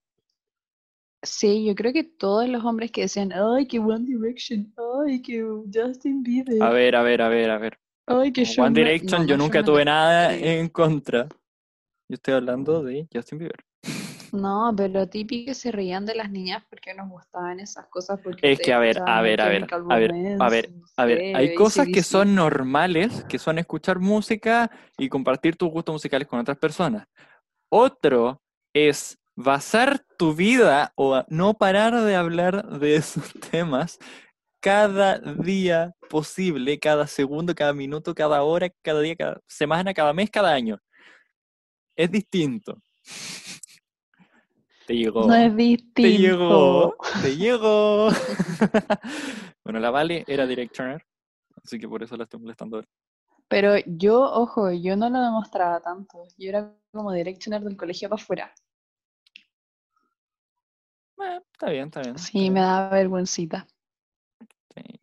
Sí, yo creo que todos los hombres que decían, ay, que One Direction, ay, que Justin Bieber, A ver, a ver, a ver, a ver. ay, que One Men-". Direction, No, yo nunca tuve nada en contra. Yo estoy hablando de Justin Bieber. No, pero típico que se reían de las niñas porque nos gustaban esas cosas. Porque Es que, a ver, a ver, a ver, a ver, a ver, A ver, hay cosas que son normales, que son escuchar música y compartir tus gustos musicales con otras personas. Otro es basar tu vida o no parar de hablar de esos temas cada día posible, cada segundo, cada minuto, cada hora, cada día, cada semana, cada mes, cada año. Es distinto. Te llegó. No es distinto. Te llegó, te llegó. bueno, la Vale era directioner, así que por eso la estoy molestando. ahora. Pero yo, ojo, yo no lo demostraba tanto. Yo era como directioner del colegio para afuera. Eh, está bien, está bien. Sí, está me bien, da vergüencita. sí.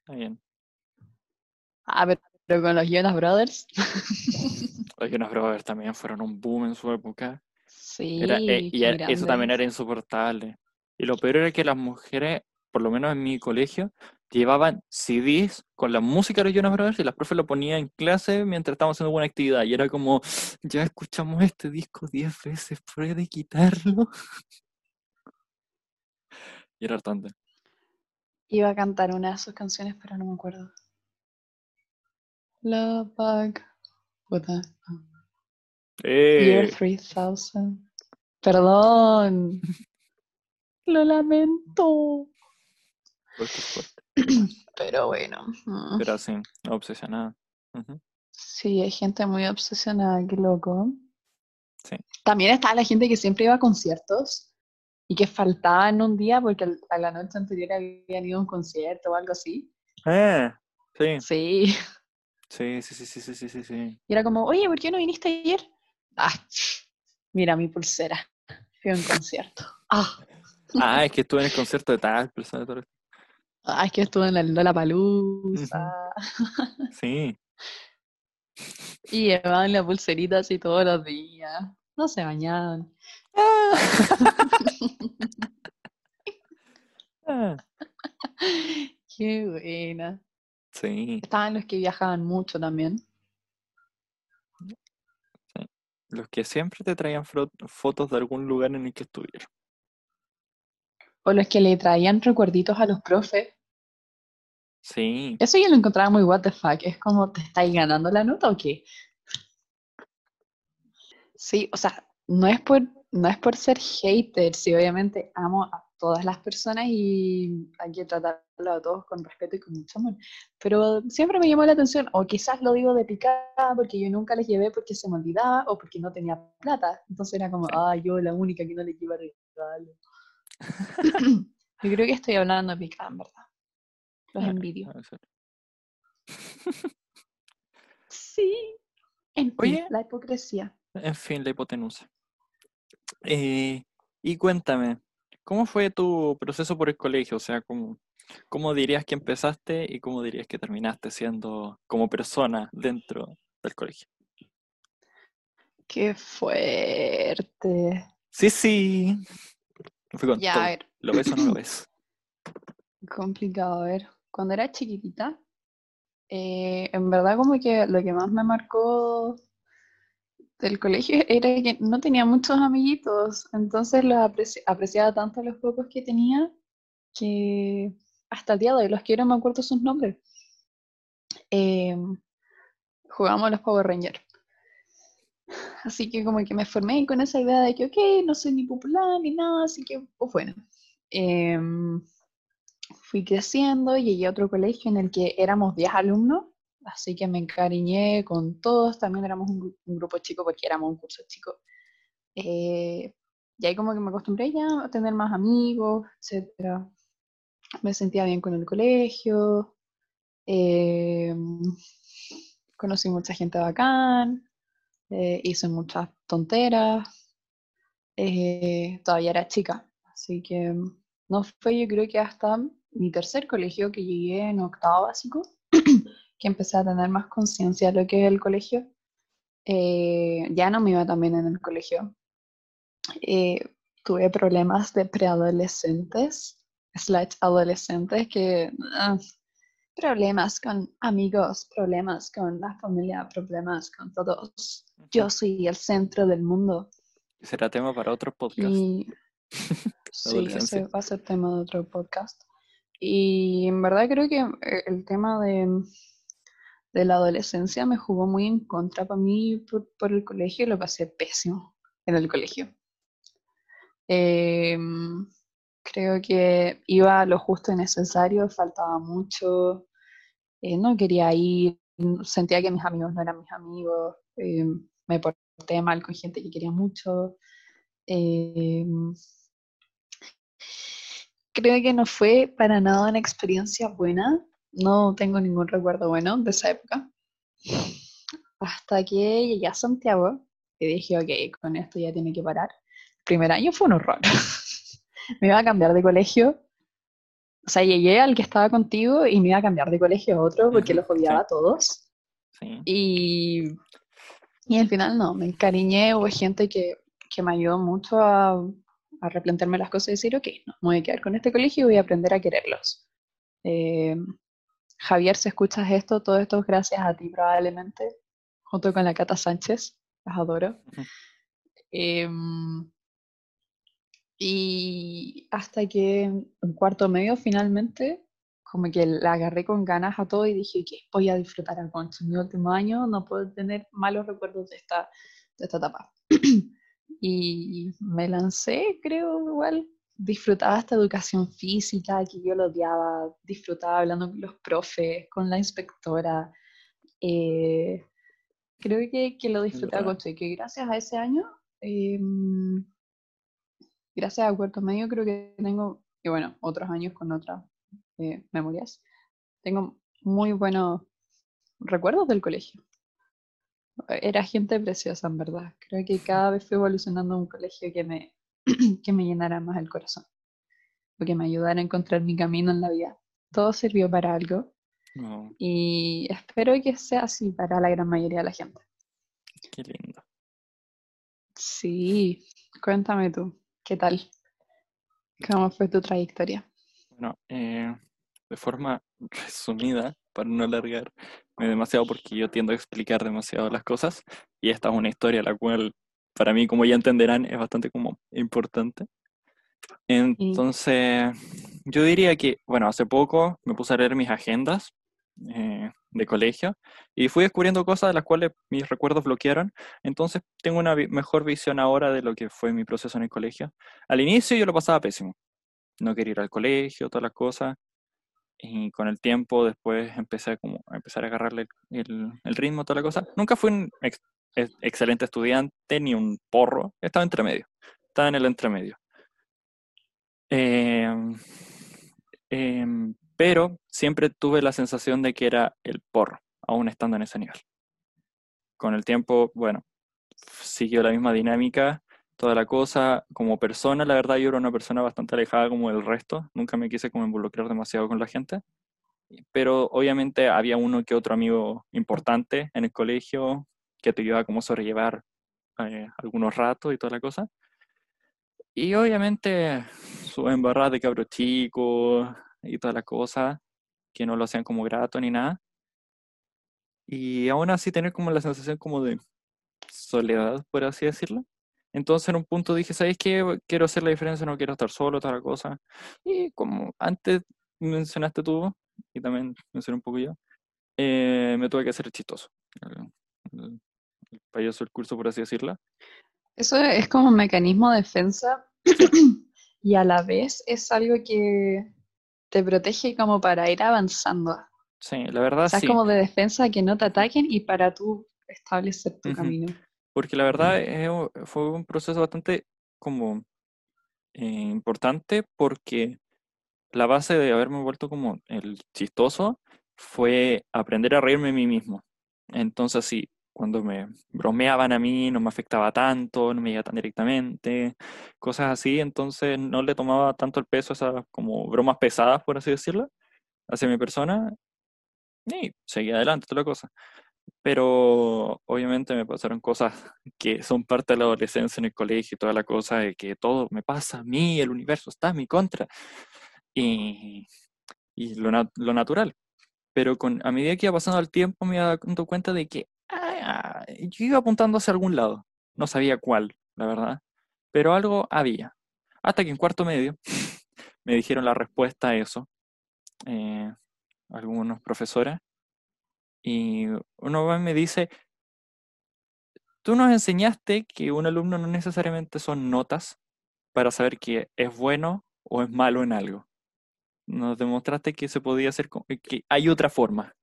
Está bien. Ah, pero, pero con los Jonas Brothers. Los Jonas Brothers también fueron un boom en su época. Sí, Era, eh, y era- eso también era insoportable. Y lo peor era que las mujeres, por lo menos en mi colegio, llevaban CDs con la música de los Jonas Brothers y las profes lo ponían en clase mientras estábamos haciendo alguna actividad. Y era como, ya escuchamos este disco 10 veces, ¿puede quitarlo? Y era hartante. Iba a cantar una de sus canciones, pero no me acuerdo. Love Bug. Puta. Year Eh, 3000. Perdón. Lo lamento. fuerte, fuerte. Pero bueno. mm. Pero así, obsesionada. Sí, hay gente muy obsesionada, qué loco. Sí. También estaba la gente que siempre iba a conciertos y que faltaban un día porque a la noche anterior habían ido a un concierto o algo así. Eh, sí, Sí. sí, sí, sí, sí, sí, sí, sí, sí. Y era como, oye, ¿por qué no viniste ayer? Ah, mira mi pulsera. Fui a un concierto. Ah, Ah, es que estuve en el concierto de tal persona. esto. ah, es que estuve en la Lollapalooza. Sí. Y llevaban la pulserita así todos los días. No se bañaban. Ah, Qué buena. Sí, Estaban los que viajaban mucho también. Los que siempre te traían fotos de algún lugar en el que estuvieron. O los que le traían recuerditos a los profes. Sí, Eso yo lo encontraba muy what the fuck. Es como, ¿te estáis ganando la nota o qué? Sí, o sea, no es por, no es por ser hater, sí, obviamente amo a todas las personas y hay que tratarlo a todos con respeto y con mucho amor. Pero siempre me llamó la atención, o quizás lo digo de picada porque yo nunca les llevé porque se me olvidaba o porque no tenía plata. Entonces era como, ah, yo la única que no le lleva regalo. yo creo que estoy hablando de picada, en verdad. Los envidio. Sí. En fin, Oye. la hipocresía. En fin, la hipotenusa. Eh, y cuéntame, ¿cómo fue tu proceso por el colegio? O sea, ¿cómo, cómo dirías que empezaste y cómo dirías que terminaste siendo como persona dentro del colegio? Qué fuerte. Sí, sí. Fui con Ya, todo. a ver, ¿Lo ves o no lo ves? complicado. A ver, cuando era chiquitita, eh, en verdad como que lo que más me marcó del colegio era que no tenía muchos amiguitos, entonces los apreci- apreciaba tanto los pocos que tenía que hasta el día de hoy los quiero, me acuerdo sus nombres. Eh, jugamos a los Power Rangers. Así que como que me formé con esa idea de que, ok, no soy ni popular ni nada, así que, pues bueno. Em, fui creciendo, llegué a otro colegio en el que éramos 10 alumnos, así que me encariñé con todos, también éramos un, un grupo chico porque éramos un curso chico. Eh, y ahí como que me acostumbré ya a tener más amigos, etcétera. Me sentía bien con el colegio. Eh, conocí mucha gente bacán, eh, hice muchas tonteras, eh, todavía era chica, así que no fue yo creo que hasta mi tercer colegio que llegué en octavo básico, que empecé a tener más conciencia de lo que es el colegio. ya no me iba tan bien en el colegio. tuve problemas de preadolescentes, slash adolescentes, que ah, problemas con amigos, problemas con la familia, problemas con todos. Yo soy el centro del mundo. Será tema para otro podcast. sí, ese va a ser tema de otro podcast. Y en verdad creo que eh, el tema de, de la adolescencia me jugó muy en contra para mí por, el colegio lo pasé pésimo en el colegio. Em, creo que iba lo justo y necesario, faltaba mucho, eh, no quería ir, sentía que mis amigos no eran mis amigos, eh, me porté mal con gente que quería mucho. Eh, creo que no fue para nada una experiencia buena, no tengo ningún recuerdo bueno de esa época. Hasta que llegué a Santiago y dije, ok, con esto ya tiene que parar. El primer año fue un horror. me iba a cambiar de colegio o sea, llegué al que estaba contigo y me iba a cambiar de colegio a otro porque los odiaba a todos. Y, y al final no, me encariñé, hubo gente que, que me ayudó mucho a, a, replantearme las cosas y decir, ok, no, me voy a quedar con este colegio y voy a aprender a quererlos. Eh, Javier, si escuchas esto, todo esto es gracias a ti probablemente, junto con la Cata Sánchez, las adoro. Y hasta que en cuarto medio finalmente, como que la agarré con ganas a todo y dije que voy a disfrutar a Concho. Mi último año no puedo tener malos recuerdos de esta, de esta etapa. y me lancé, creo, igual. Disfrutaba esta educación física que yo lo odiaba, disfrutaba hablando con los profes, con la inspectora. Eh, creo que, que lo disfrutaba y que gracias a ese año eh, gracias a Cuarto Medio creo que tengo, y bueno, otros años con otras eh, memorias, tengo muy buenos recuerdos del colegio. Era gente preciosa, en verdad. Creo que cada vez fui evolucionando un colegio que me, que me llenara más el corazón, o que me ayudara a encontrar mi camino en la vida. Todo sirvió para algo. Y espero que sea así para la gran mayoría de la gente. Qué lindo. Sí, cuéntame tú. ¿Qué tal? ¿Cómo fue tu trayectoria? Bueno, eh, de forma resumida, para no alargarme demasiado, porque yo tiendo a explicar demasiado las cosas, y esta es una historia la cual, para mí, como ya entenderán, es bastante como importante. Entonces, yo diría que, bueno, hace poco me puse a leer mis agendas eh, de colegio y fui descubriendo cosas de las cuales mis recuerdos bloquearon. Entonces tengo una mejor visión ahora de lo que fue mi proceso en el colegio. Al inicio yo lo pasaba pésimo. No quería ir al colegio, todas las cosas. Y con el tiempo después empecé como a empezar a agarrarle el, el ritmo, toda la cosa. Nunca fui un excelente estudiante ni un porro. Estaba entre medio. Estaba en el entremedio. Eh, pero siempre tuve la sensación de que era el porro, aún estando en ese nivel. Con el tiempo, bueno, siguió la misma dinámica, toda la cosa. Como persona, la verdad, yo era una persona bastante alejada como el resto, nunca me quise como involucrar demasiado con la gente. Pero obviamente había uno que otro amigo importante en el colegio que te como a sobrellevar eh, algunos ratos y toda la cosa. Y obviamente su embarrada de cabros chicos, y toda la cosa, que no lo hacían como grato ni nada. Y aún así tener como la sensación como de soledad, por así decirlo. Entonces en un punto dije, ¿sabes qué? Quiero hacer la diferencia, no quiero estar solo, toda la cosa. Y como antes mencionaste tú, y también mencioné un poco yo, eh, me tuve que hacer chistoso. El, payaso del curso, por así decirlo. Eso es como un mecanismo de defensa y a la vez es algo que te protege como para ir avanzando. Sí, la verdad o sea, sí. Es como de defensa que no te ataquen y para tú establecer tu camino. Porque la verdad fue un proceso bastante como eh, importante porque la base de haberme vuelto como el chistoso fue aprender a reírme de mí mismo. Entonces, sí, cuando me bromeaban a mí no me afectaba tanto, no me iba tan directamente, cosas así, entonces no le tomaba tanto el peso a esas como bromas pesadas, por así decirlo, hacia mi persona, y seguía adelante, toda la cosa. Pero obviamente me pasaron cosas que son parte de la adolescencia en el colegio y toda la cosa de que todo me pasa a mí, el universo está en mi contra. Y, y lo, lo natural. Pero con, a medida que iba pasando el tiempo me iba dando cuenta de que ah, yo iba apuntando hacia algún lado. No sabía cuál, la verdad. Pero algo había. Hasta que en cuarto medio me dijeron la respuesta a eso. Eh, algunos profesores. Y uno me dice, tú nos enseñaste que un alumno no necesariamente son notas para saber que es bueno o es malo en algo. Nos demostraste que se podía hacer, que hay otra forma.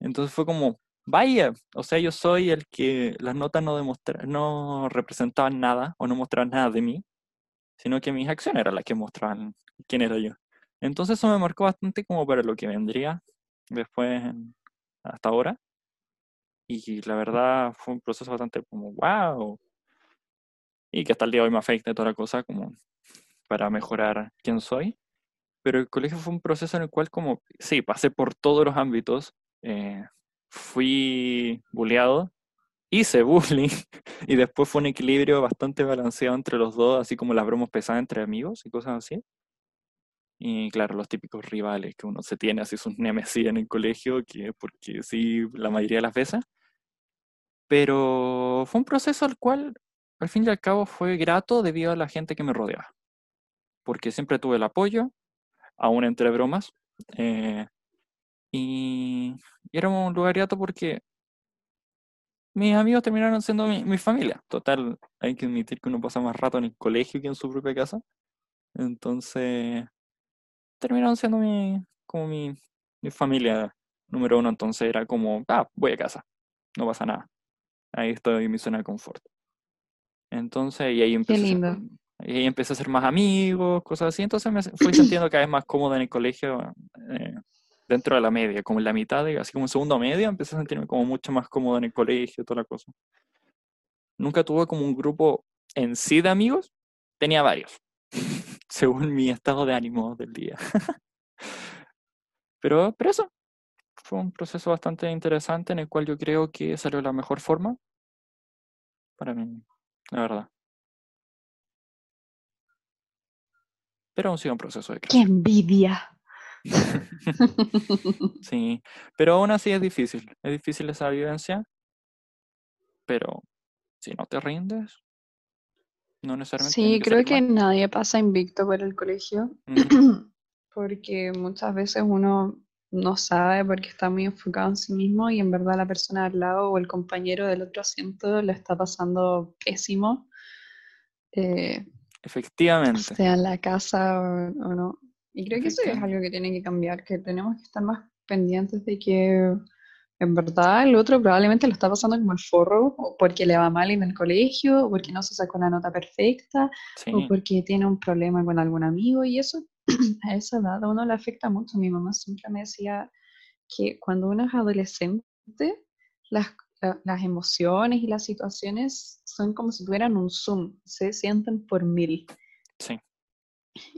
Entonces fue como, vaya, o sea, yo soy el que las notas no, no representaban nada o no mostraban nada de mí, sino que mis acciones eran las que mostraban quién era yo. Entonces eso me marcó bastante como para lo que vendría después hasta ahora. Y la verdad fue un proceso bastante como wow. Y que hasta el día de hoy me afecta toda la cosa como para mejorar quién soy. Pero el colegio fue un proceso en el cual como, sí, pasé por todos los ámbitos. Eh, fui bulleado, hice bullying y después fue un equilibrio bastante balanceado entre los dos, así como las bromas pesadas entre amigos y cosas así. Y claro, los típicos rivales que uno se tiene, así sus nemesis en el colegio, que porque sí, la mayoría de las veces. Pero fue un proceso al cual, al fin y al cabo, fue grato debido a la gente que me rodeaba. Porque siempre tuve el apoyo, aún entre bromas. Eh, y, era un lugar grato porque mis amigos terminaron siendo mi, mi, familia. Total, hay que admitir que uno pasa más rato en el colegio que en su propia casa. Entonces, terminaron siendo mi, como mi, mi familia número uno. Entonces era como, ah, voy a casa, no pasa nada. Ahí estoy en mi zona de confort. Entonces, y ahí empecé, Qué lindo. y ahí empecé a ser más amigos, cosas así. Entonces me fui sintiendo cada vez más cómodo en el colegio, eh, dentro de la media, como en la mitad, de, así como en segundo medio, empecé a sentirme como mucho más cómodo en el colegio, toda la cosa. Nunca tuve como un grupo en sí de amigos, tenía varios según mi estado de ánimo del día. pero, pero eso, fue un proceso bastante interesante en el cual yo creo que salió la mejor forma para mí, la verdad. Pero aún sigue un proceso de ¡Qué envidia! sí, pero aún así es difícil, es difícil esa vivencia, pero si no te rindes, no necesariamente. Sí, creo que nadie pasa invicto por el colegio, porque muchas veces uno no sabe porque está muy enfocado en sí mismo y en verdad la persona al lado o el compañero del otro asiento lo está pasando pésimo. Eh, Efectivamente. Sea en la casa o, no. Y creo que eso es algo que tiene que cambiar, que tenemos que estar más pendientes de que en verdad, el otro probablemente lo está pasando como el forro, o porque le va mal en el colegio, o porque no se sacó la nota perfecta, o porque tiene un problema con algún amigo, y eso a esa edad a uno le afecta mucho. Mi mamá siempre me decía que cuando uno es adolescente, las, las emociones y las situaciones son como si tuvieran un zoom, se sienten por mil. Sí.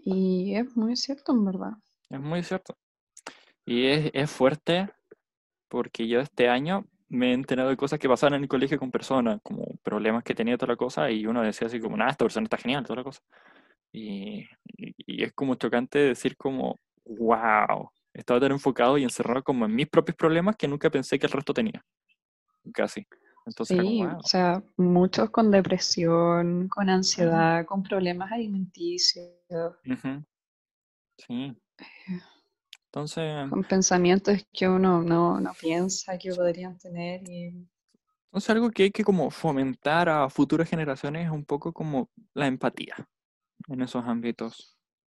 Y es muy cierto, en verdad. Es muy cierto. Y es, es fuerte porque yo este año me he enterado de cosas que pasaban en el colegio con personas, como problemas que tenía toda la cosa, y uno decía así como, nada, esta persona está genial, toda la cosa. Y, y, es como chocante decir como, wow, estaba tan enfocado y encerrado como en mis propios problemas que nunca pensé que el resto tenía. Casi. Entonces, sí, o sea, muchos con depresión, con ansiedad, con problemas alimenticios. Sí. Eh, entonces... Con pensamientos que uno no, no piensa que podrían tener. Y... Entonces algo que hay que como fomentar a futuras generaciones es un poco como la empatía en esos ámbitos.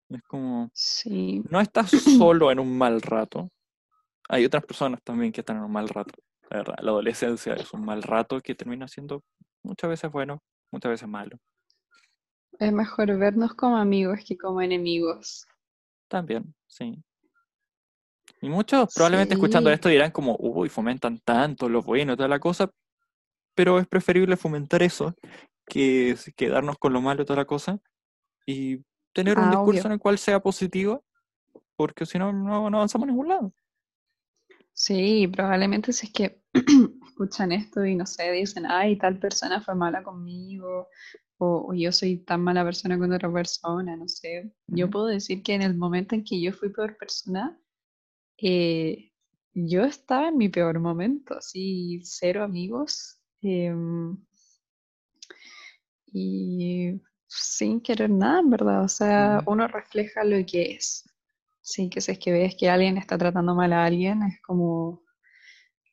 Es como... Sí. No estás solo en un mal rato. Hay otras personas también que están en un mal rato. La verdad, la adolescencia es un mal rato que termina siendo muchas veces bueno, muchas veces malo. Es mejor vernos como amigos que como enemigos. También, sí. Y muchos probablemente escuchando esto dirán como, uy, fomentan tanto lo bueno y toda la cosa, pero es preferible fomentar eso que quedarnos con lo malo y toda la cosa y tener un Ah, discurso obvio. en el cual sea positivo, porque si no, no, no avanzamos a ningún lado. Sí, probablemente si es que escuchan esto y no sé, dicen, ay, tal persona fue mala conmigo, o, o yo soy tan mala persona con otra persona, no sé. Yo puedo decir que en el momento en que yo fui peor persona, eh, yo estaba en mi peor momento, así, cero amigos, em, y sin querer nada, en verdad. O sea, uno refleja lo que es. Sí, que si es que ves que alguien está tratando mal a alguien, es como,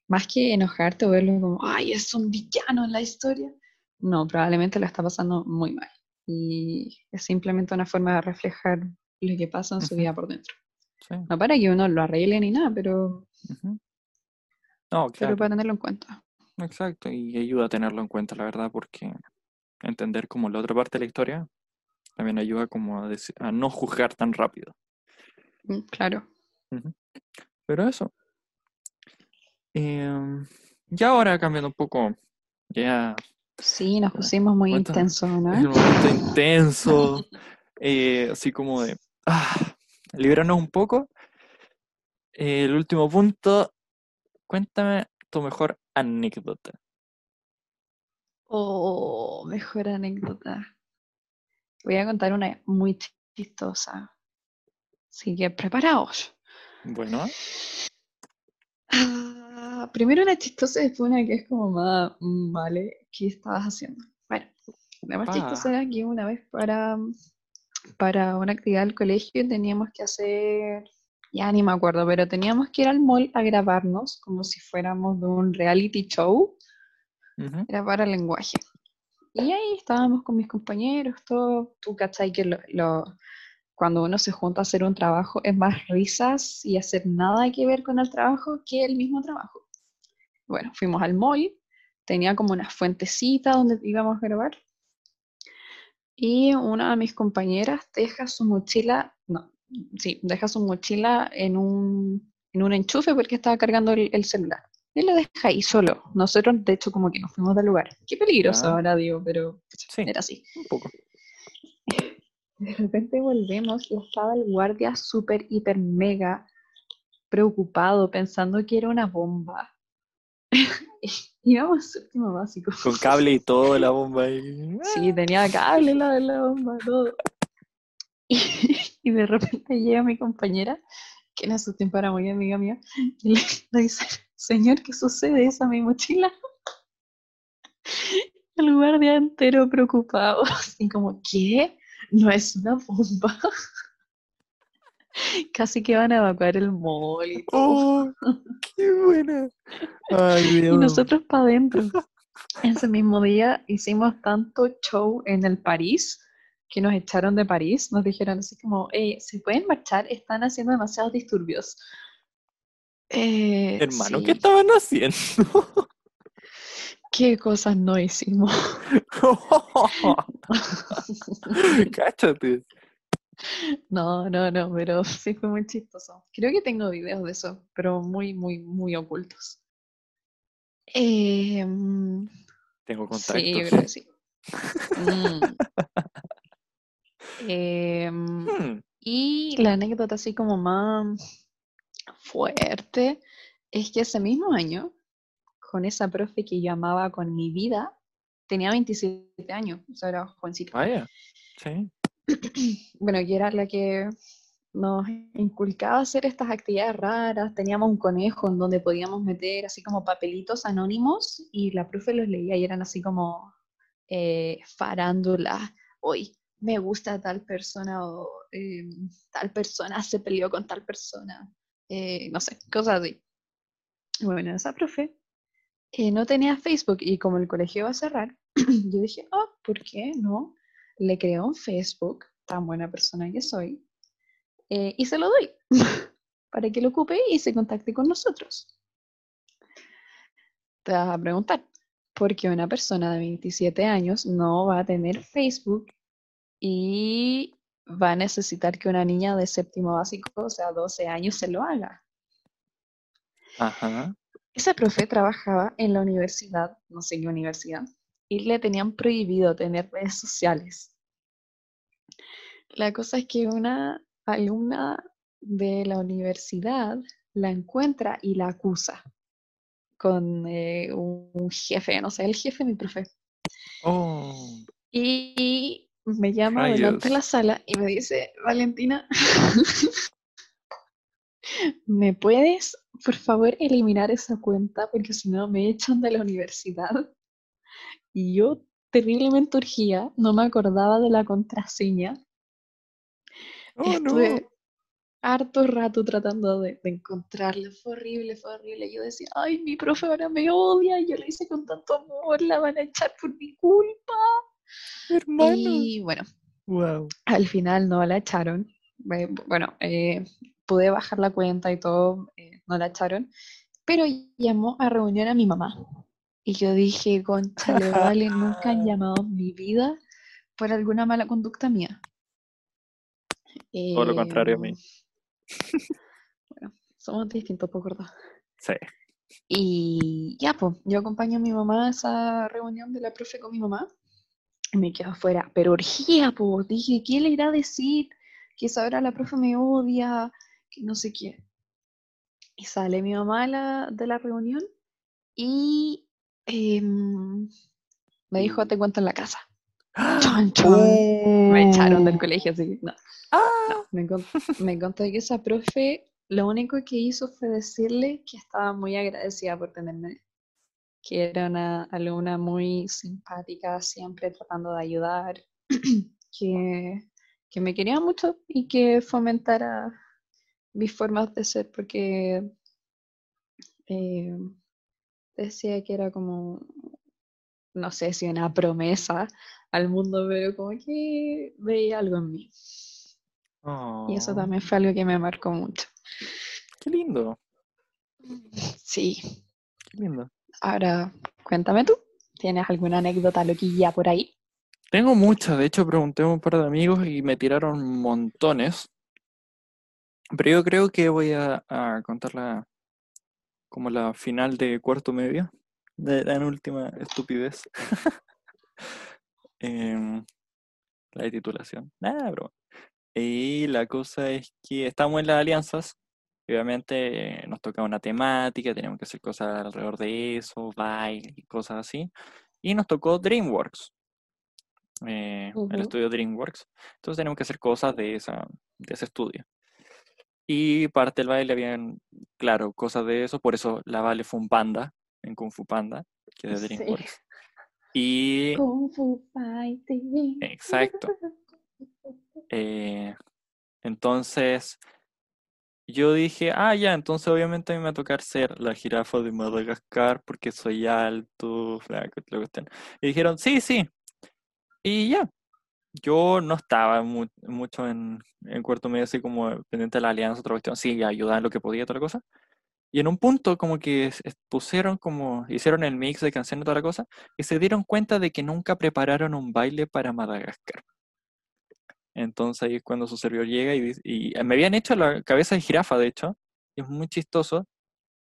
más que enojarte o verlo como, ay, es un villano en la historia. No, probablemente lo está pasando muy mal. Y es simplemente una forma de reflejar lo que pasa en su vida por dentro. Sí, No para que uno lo arregle ni nada, pero. No, pero claro, para tenerlo en cuenta. exacto, y ayuda a tenerlo en cuenta, la verdad, porque entender como la otra parte de la historia también ayuda como a, a no juzgar tan rápido. Mm, Claro. Pero eso. Em, ya ahora cambiando un poco, ya Sí, nos Ya. pusimos muy intensos, es ¿no? momento intenso, eh, así como de ah, liberarnos un poco. Eh, el último punto, cuéntame tu mejor anécdota. Oh, mejor anécdota. Voy a contar una muy chistosa. Así que preparaos. Bueno, Ah, primero una chistosa y después una que es como más, mm, vale, ¿qué estabas haciendo? Bueno, la más Pa. chistosa era que una vez para, para una actividad del colegio teníamos que hacer, ya ni me acuerdo, pero teníamos que ir al mall a grabarnos como si fuéramos de un reality show, ujú, era para lenguaje. Y ahí estábamos con mis compañeros, todo, tú cachai que lo, lo- cuando uno se junta a hacer un trabajo es más risas y hacer nada que ver con el trabajo que el mismo trabajo. Bueno, fuimos al mall, tenía como una fuentecita donde íbamos a grabar y una de mis compañeras deja su mochila, no, sí, deja su mochila en un, en un enchufe porque estaba cargando el, el celular. Y lo deja ahí solo. Nosotros, de hecho, como que nos fuimos del lugar. Qué peligroso Ya. ahora, digo, pero Sí. era así. un poco. De repente volvemos y estaba el guardia súper, hiper, mega preocupado, pensando que era una bomba. Íbamos séptimo básico. Con cable y todo, la bomba ahí. Sí, tenía cable la de la bomba, todo. Y, y de repente llega mi compañera, que en ese tiempo era muy amiga mía, y le, le dice, señor, ¿qué sucede? ¿Esa mi mochila? El guardia entero preocupado, así como, ¿qué? No es una bomba. Casi que van a evacuar el mall y todo. ¡Oh! ¡Qué buena! Ay, Y nosotros para adentro. Ese mismo día hicimos tanto show en el París que nos echaron de París. Nos dijeron así como, "Eh, ¿se pueden marchar? Están haciendo demasiados disturbios. Eh, Hermano, sí, ¿qué estaban haciendo? ¿Qué cosas no hicimos? Cáchate. No, no, no, pero sí fue muy chistoso. Creo que tengo videos de eso, pero muy, muy, muy ocultos. Eh, mm, Tengo sí, yo contactos. creo que sí. Mm. Em, Hmm, Y la anécdota así como más fuerte es que ese mismo año, con esa profe que yo amaba con mi vida, tenía 27 años, o sea, era jovencita. Vaya. Sí. Bueno, que era la que nos inculcaba hacer estas actividades raras. Teníamos un conejo en donde podíamos meter así como papelitos anónimos y la profe los leía y eran así como eh, farándula. Hoy me gusta tal persona o eh, tal persona se peleó con tal persona. eh, no sé, cosas así. Bueno, esa profe no tenía Facebook y como el colegio iba a cerrar, yo dije, ah, ¿por qué no? Le creo un Facebook, tan buena persona que soy, eh, y se lo doy para que lo ocupe y se contacte con nosotros. Te vas a preguntar, ¿por qué una persona de 27 años no va a tener Facebook y va a necesitar que una niña de séptimo básico, o sea, 12 años, se lo haga? Ajá. Ese profe trabajaba en la universidad, no sé qué universidad, y le tenían prohibido tener redes sociales. La cosa es que una alumna de la universidad la encuentra y la acusa con eh, un jefe, no sé, el jefe de mi profe. Oh, Y me llama delante de la sala y me dice, Valentina, ¿me puedes, por favor, eliminar esa cuenta? Porque si no me echan de la universidad. Y yo terriblemente urgía, no me acordaba de la contraseña. Oh, no. Estuve harto rato tratando de, de encontrarla. Fue horrible, fue horrible. Yo decía, ay, mi profe ahora me odia. Yo la hice con tanto amor, la van a echar por mi culpa. Hermano. Y bueno, Wow. al final no la echaron. Bueno, eh, pude bajar la cuenta y todo, eh, no la echaron. Pero llamó a reunión a mi mamá. Y yo dije, conchale, vale, nunca han llamado en mi vida por alguna mala conducta mía. Todo lo contrario a mí. Em, Bueno, somos distintos, por gordo. Sí. Y ya, pues, yo acompaño a mi mamá a esa reunión de la profe con mi mamá y me quedo afuera. Pero orgía, pues, dije, ¿qué le irá a decir? Que esa hora la profe me odia, que no sé qué. Y sale mi mamá de la, de la reunión y em, me dijo, te cuento en la casa. Chon, chon. Me echaron del Oh. colegio, así que no. Ah. No, me, encon- me encontré que esa profe lo único que hizo fue decirle que estaba muy agradecida por tenerme, que era una alumna muy simpática, siempre tratando de ayudar, que, que me quería mucho y que fomentara mis formas de ser, porque eh, decía que era como, no sé si una promesa al mundo, pero como que veía algo en mí. Y eso Oh, también fue algo que me marcó mucho. Qué lindo. Sí. Qué lindo. Ahora, cuéntame tú. ¿Tienes alguna anécdota loquilla por ahí? Tengo muchas, de hecho pregunté a un par de amigos y me tiraron montones. Pero yo creo que voy a, a contar la, como la final de cuarto medio, de la última estupidez. Em, la de titulación. Nada, bro. Y la cosa es que estamos en las alianzas. y Obviamente eh, nos toca una temática, teníamos que hacer cosas alrededor de eso, baile y cosas así. Y nos tocó DreamWorks, eh, el estudio DreamWorks. Entonces tenemos que hacer cosas de, esa, de ese estudio. Y parte del baile habían, claro, cosas de eso. Por eso la Vale fue un panda en Kung Fu Panda, que es de Sí. DreamWorks. Y Kung Fu Fighting. Exacto. Eh, entonces, yo dije, ah, ya, entonces obviamente a mí me va a tocar ser la jirafa de Madagascar porque soy alto, flaco, y la cuestión. Y dijeron, sí, sí. Y ya, yo no estaba mu- mucho en, en cuarto medio así como pendiente de la alianza, otra cuestión, sí, ayudar en lo que podía, toda la cosa. Y en un punto como que pusieron como, hicieron el mix de canciones y toda la cosa, y se dieron cuenta de que nunca prepararon un baile para Madagascar. Entonces ahí es cuando su servidor llega y, y me habían hecho la cabeza de jirafa, de hecho, y es muy chistoso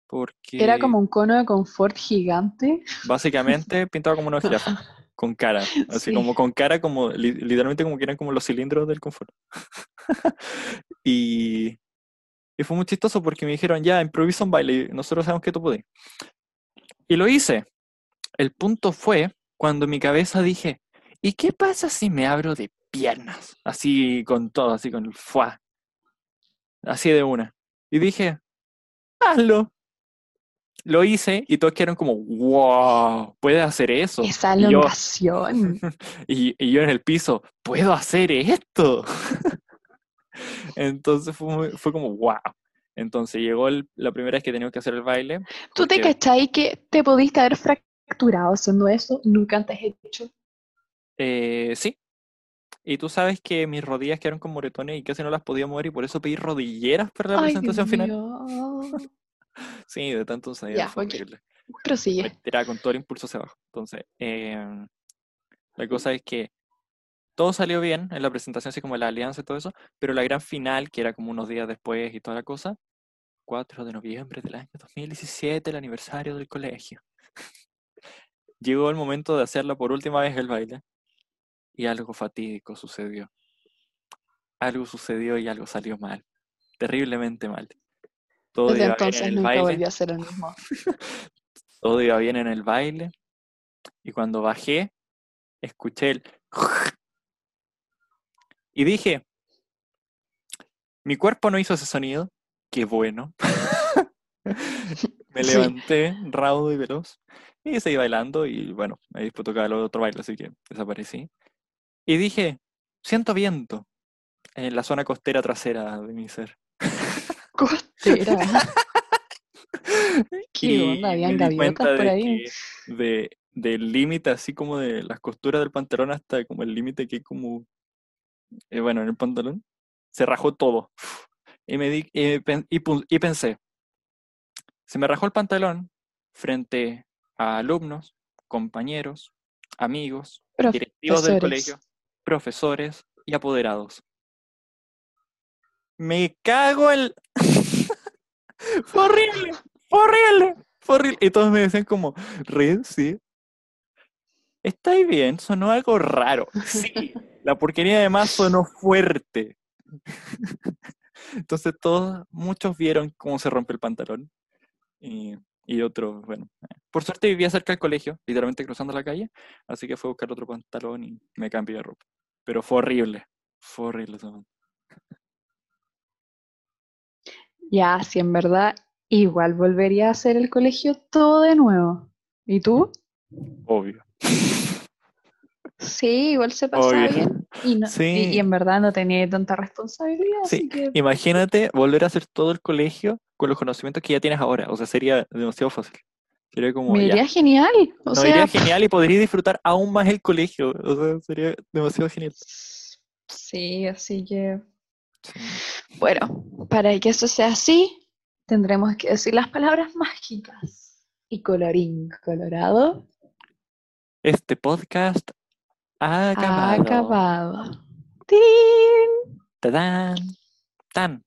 porque Era como un cono de confort gigante. básicamente pintaba como una jirafa, con cara, así Sí. como con cara, como li- literalmente como que eran como los cilindros del confort. y, y fue muy chistoso porque me dijeron, ya, improvisa un baile, y nosotros sabemos que tú podés. Y lo hice. El punto fue cuando en mi cabeza dije, ¿y qué pasa si me abro de piernas? Así con todo, así con el fuá. Así de una. Y dije, hazlo. Lo hice y todos quedaron como, wow, ¿puedes hacer eso? Esa Y yo, elongación. y, y yo en el piso, ¿puedo hacer esto? Entonces fue, fue como, wow. Entonces llegó el- la primera vez que teníamos que hacer el baile. ¿Tú te cachai que te pudiste haber fracturado haciendo eso? Nunca antes hecho. Eh, sí. Y tú sabes que mis rodillas quedaron con moretones y casi no las podía mover y por eso pedí rodilleras para la Ay, presentación Dios final. Sí, de tanto ensayar Ya, fue ok. horrible. Me Prosigue. tiraba con todo el impulso hacia abajo. Entonces, em, la cosa es que todo salió bien en la presentación, así como la alianza y todo eso, pero la gran final, que era como unos días después y toda la cosa, 4 de noviembre del año 2017, el aniversario del colegio. Llegó el momento de hacerla por última vez el baile y algo fatídico sucedió. Algo sucedió y algo salió mal, terriblemente mal. Todo Desde iba bien entonces en el nunca baile, volvió a ser el mismo. todo iba bien en el baile y cuando bajé escuché el y dije, mi cuerpo no hizo ese sonido, qué bueno. Me Sí. levanté raudo y veloz y seguí bailando y bueno, ahí después tocaba el otro baile, así que desaparecí. Y dije, siento viento en la zona costera trasera de mi ser. Costera. ¿Qué Y onda? ¿Habían gaviotas por de ahí? que de, del límite, así como de las costuras del pantalón hasta como el límite que como, eh, bueno, en el pantalón, se rajó todo. Y, me di, y, pen- y pensé, se me rajó el pantalón frente a alumnos, compañeros, amigos, directivos del colegio, profesores y apoderados. Me cago en... fue horrible, fue horrible, fue horrible. Y todos me decían como, Red, sí. ¿Estáis bien? Sonó algo raro. Sí, la porquería además sonó fuerte. Entonces todos, muchos vieron cómo se rompe el pantalón. Y, otros, bueno. eh, Por suerte vivía cerca del colegio, literalmente cruzando la calle. Así que fue a buscar otro pantalón y me cambié de ropa. Pero fue horrible. Fue horrible ese momento. Ya, si en verdad igual volvería a hacer el colegio todo de nuevo. ¿Y tú? Obvio. Sí, igual se pasaba Obvio. bien. Y, no- Sí. y en verdad no tenía tanta responsabilidad, Sí, así que Imagínate volver a hacer todo el colegio con los conocimientos que ya tienes ahora. O sea, sería demasiado fácil. Sería como, me ya, iría genial. O no sea, iría genial y podría disfrutar aún más el colegio. O sea, sería demasiado genial. sí, así que Sí. Bueno, para que eso sea así, tendremos que decir las palabras mágicas. Y colorín colorado Este podcast ha ha acabado. ¡Tirín! ¡Tadán! ¡Tan!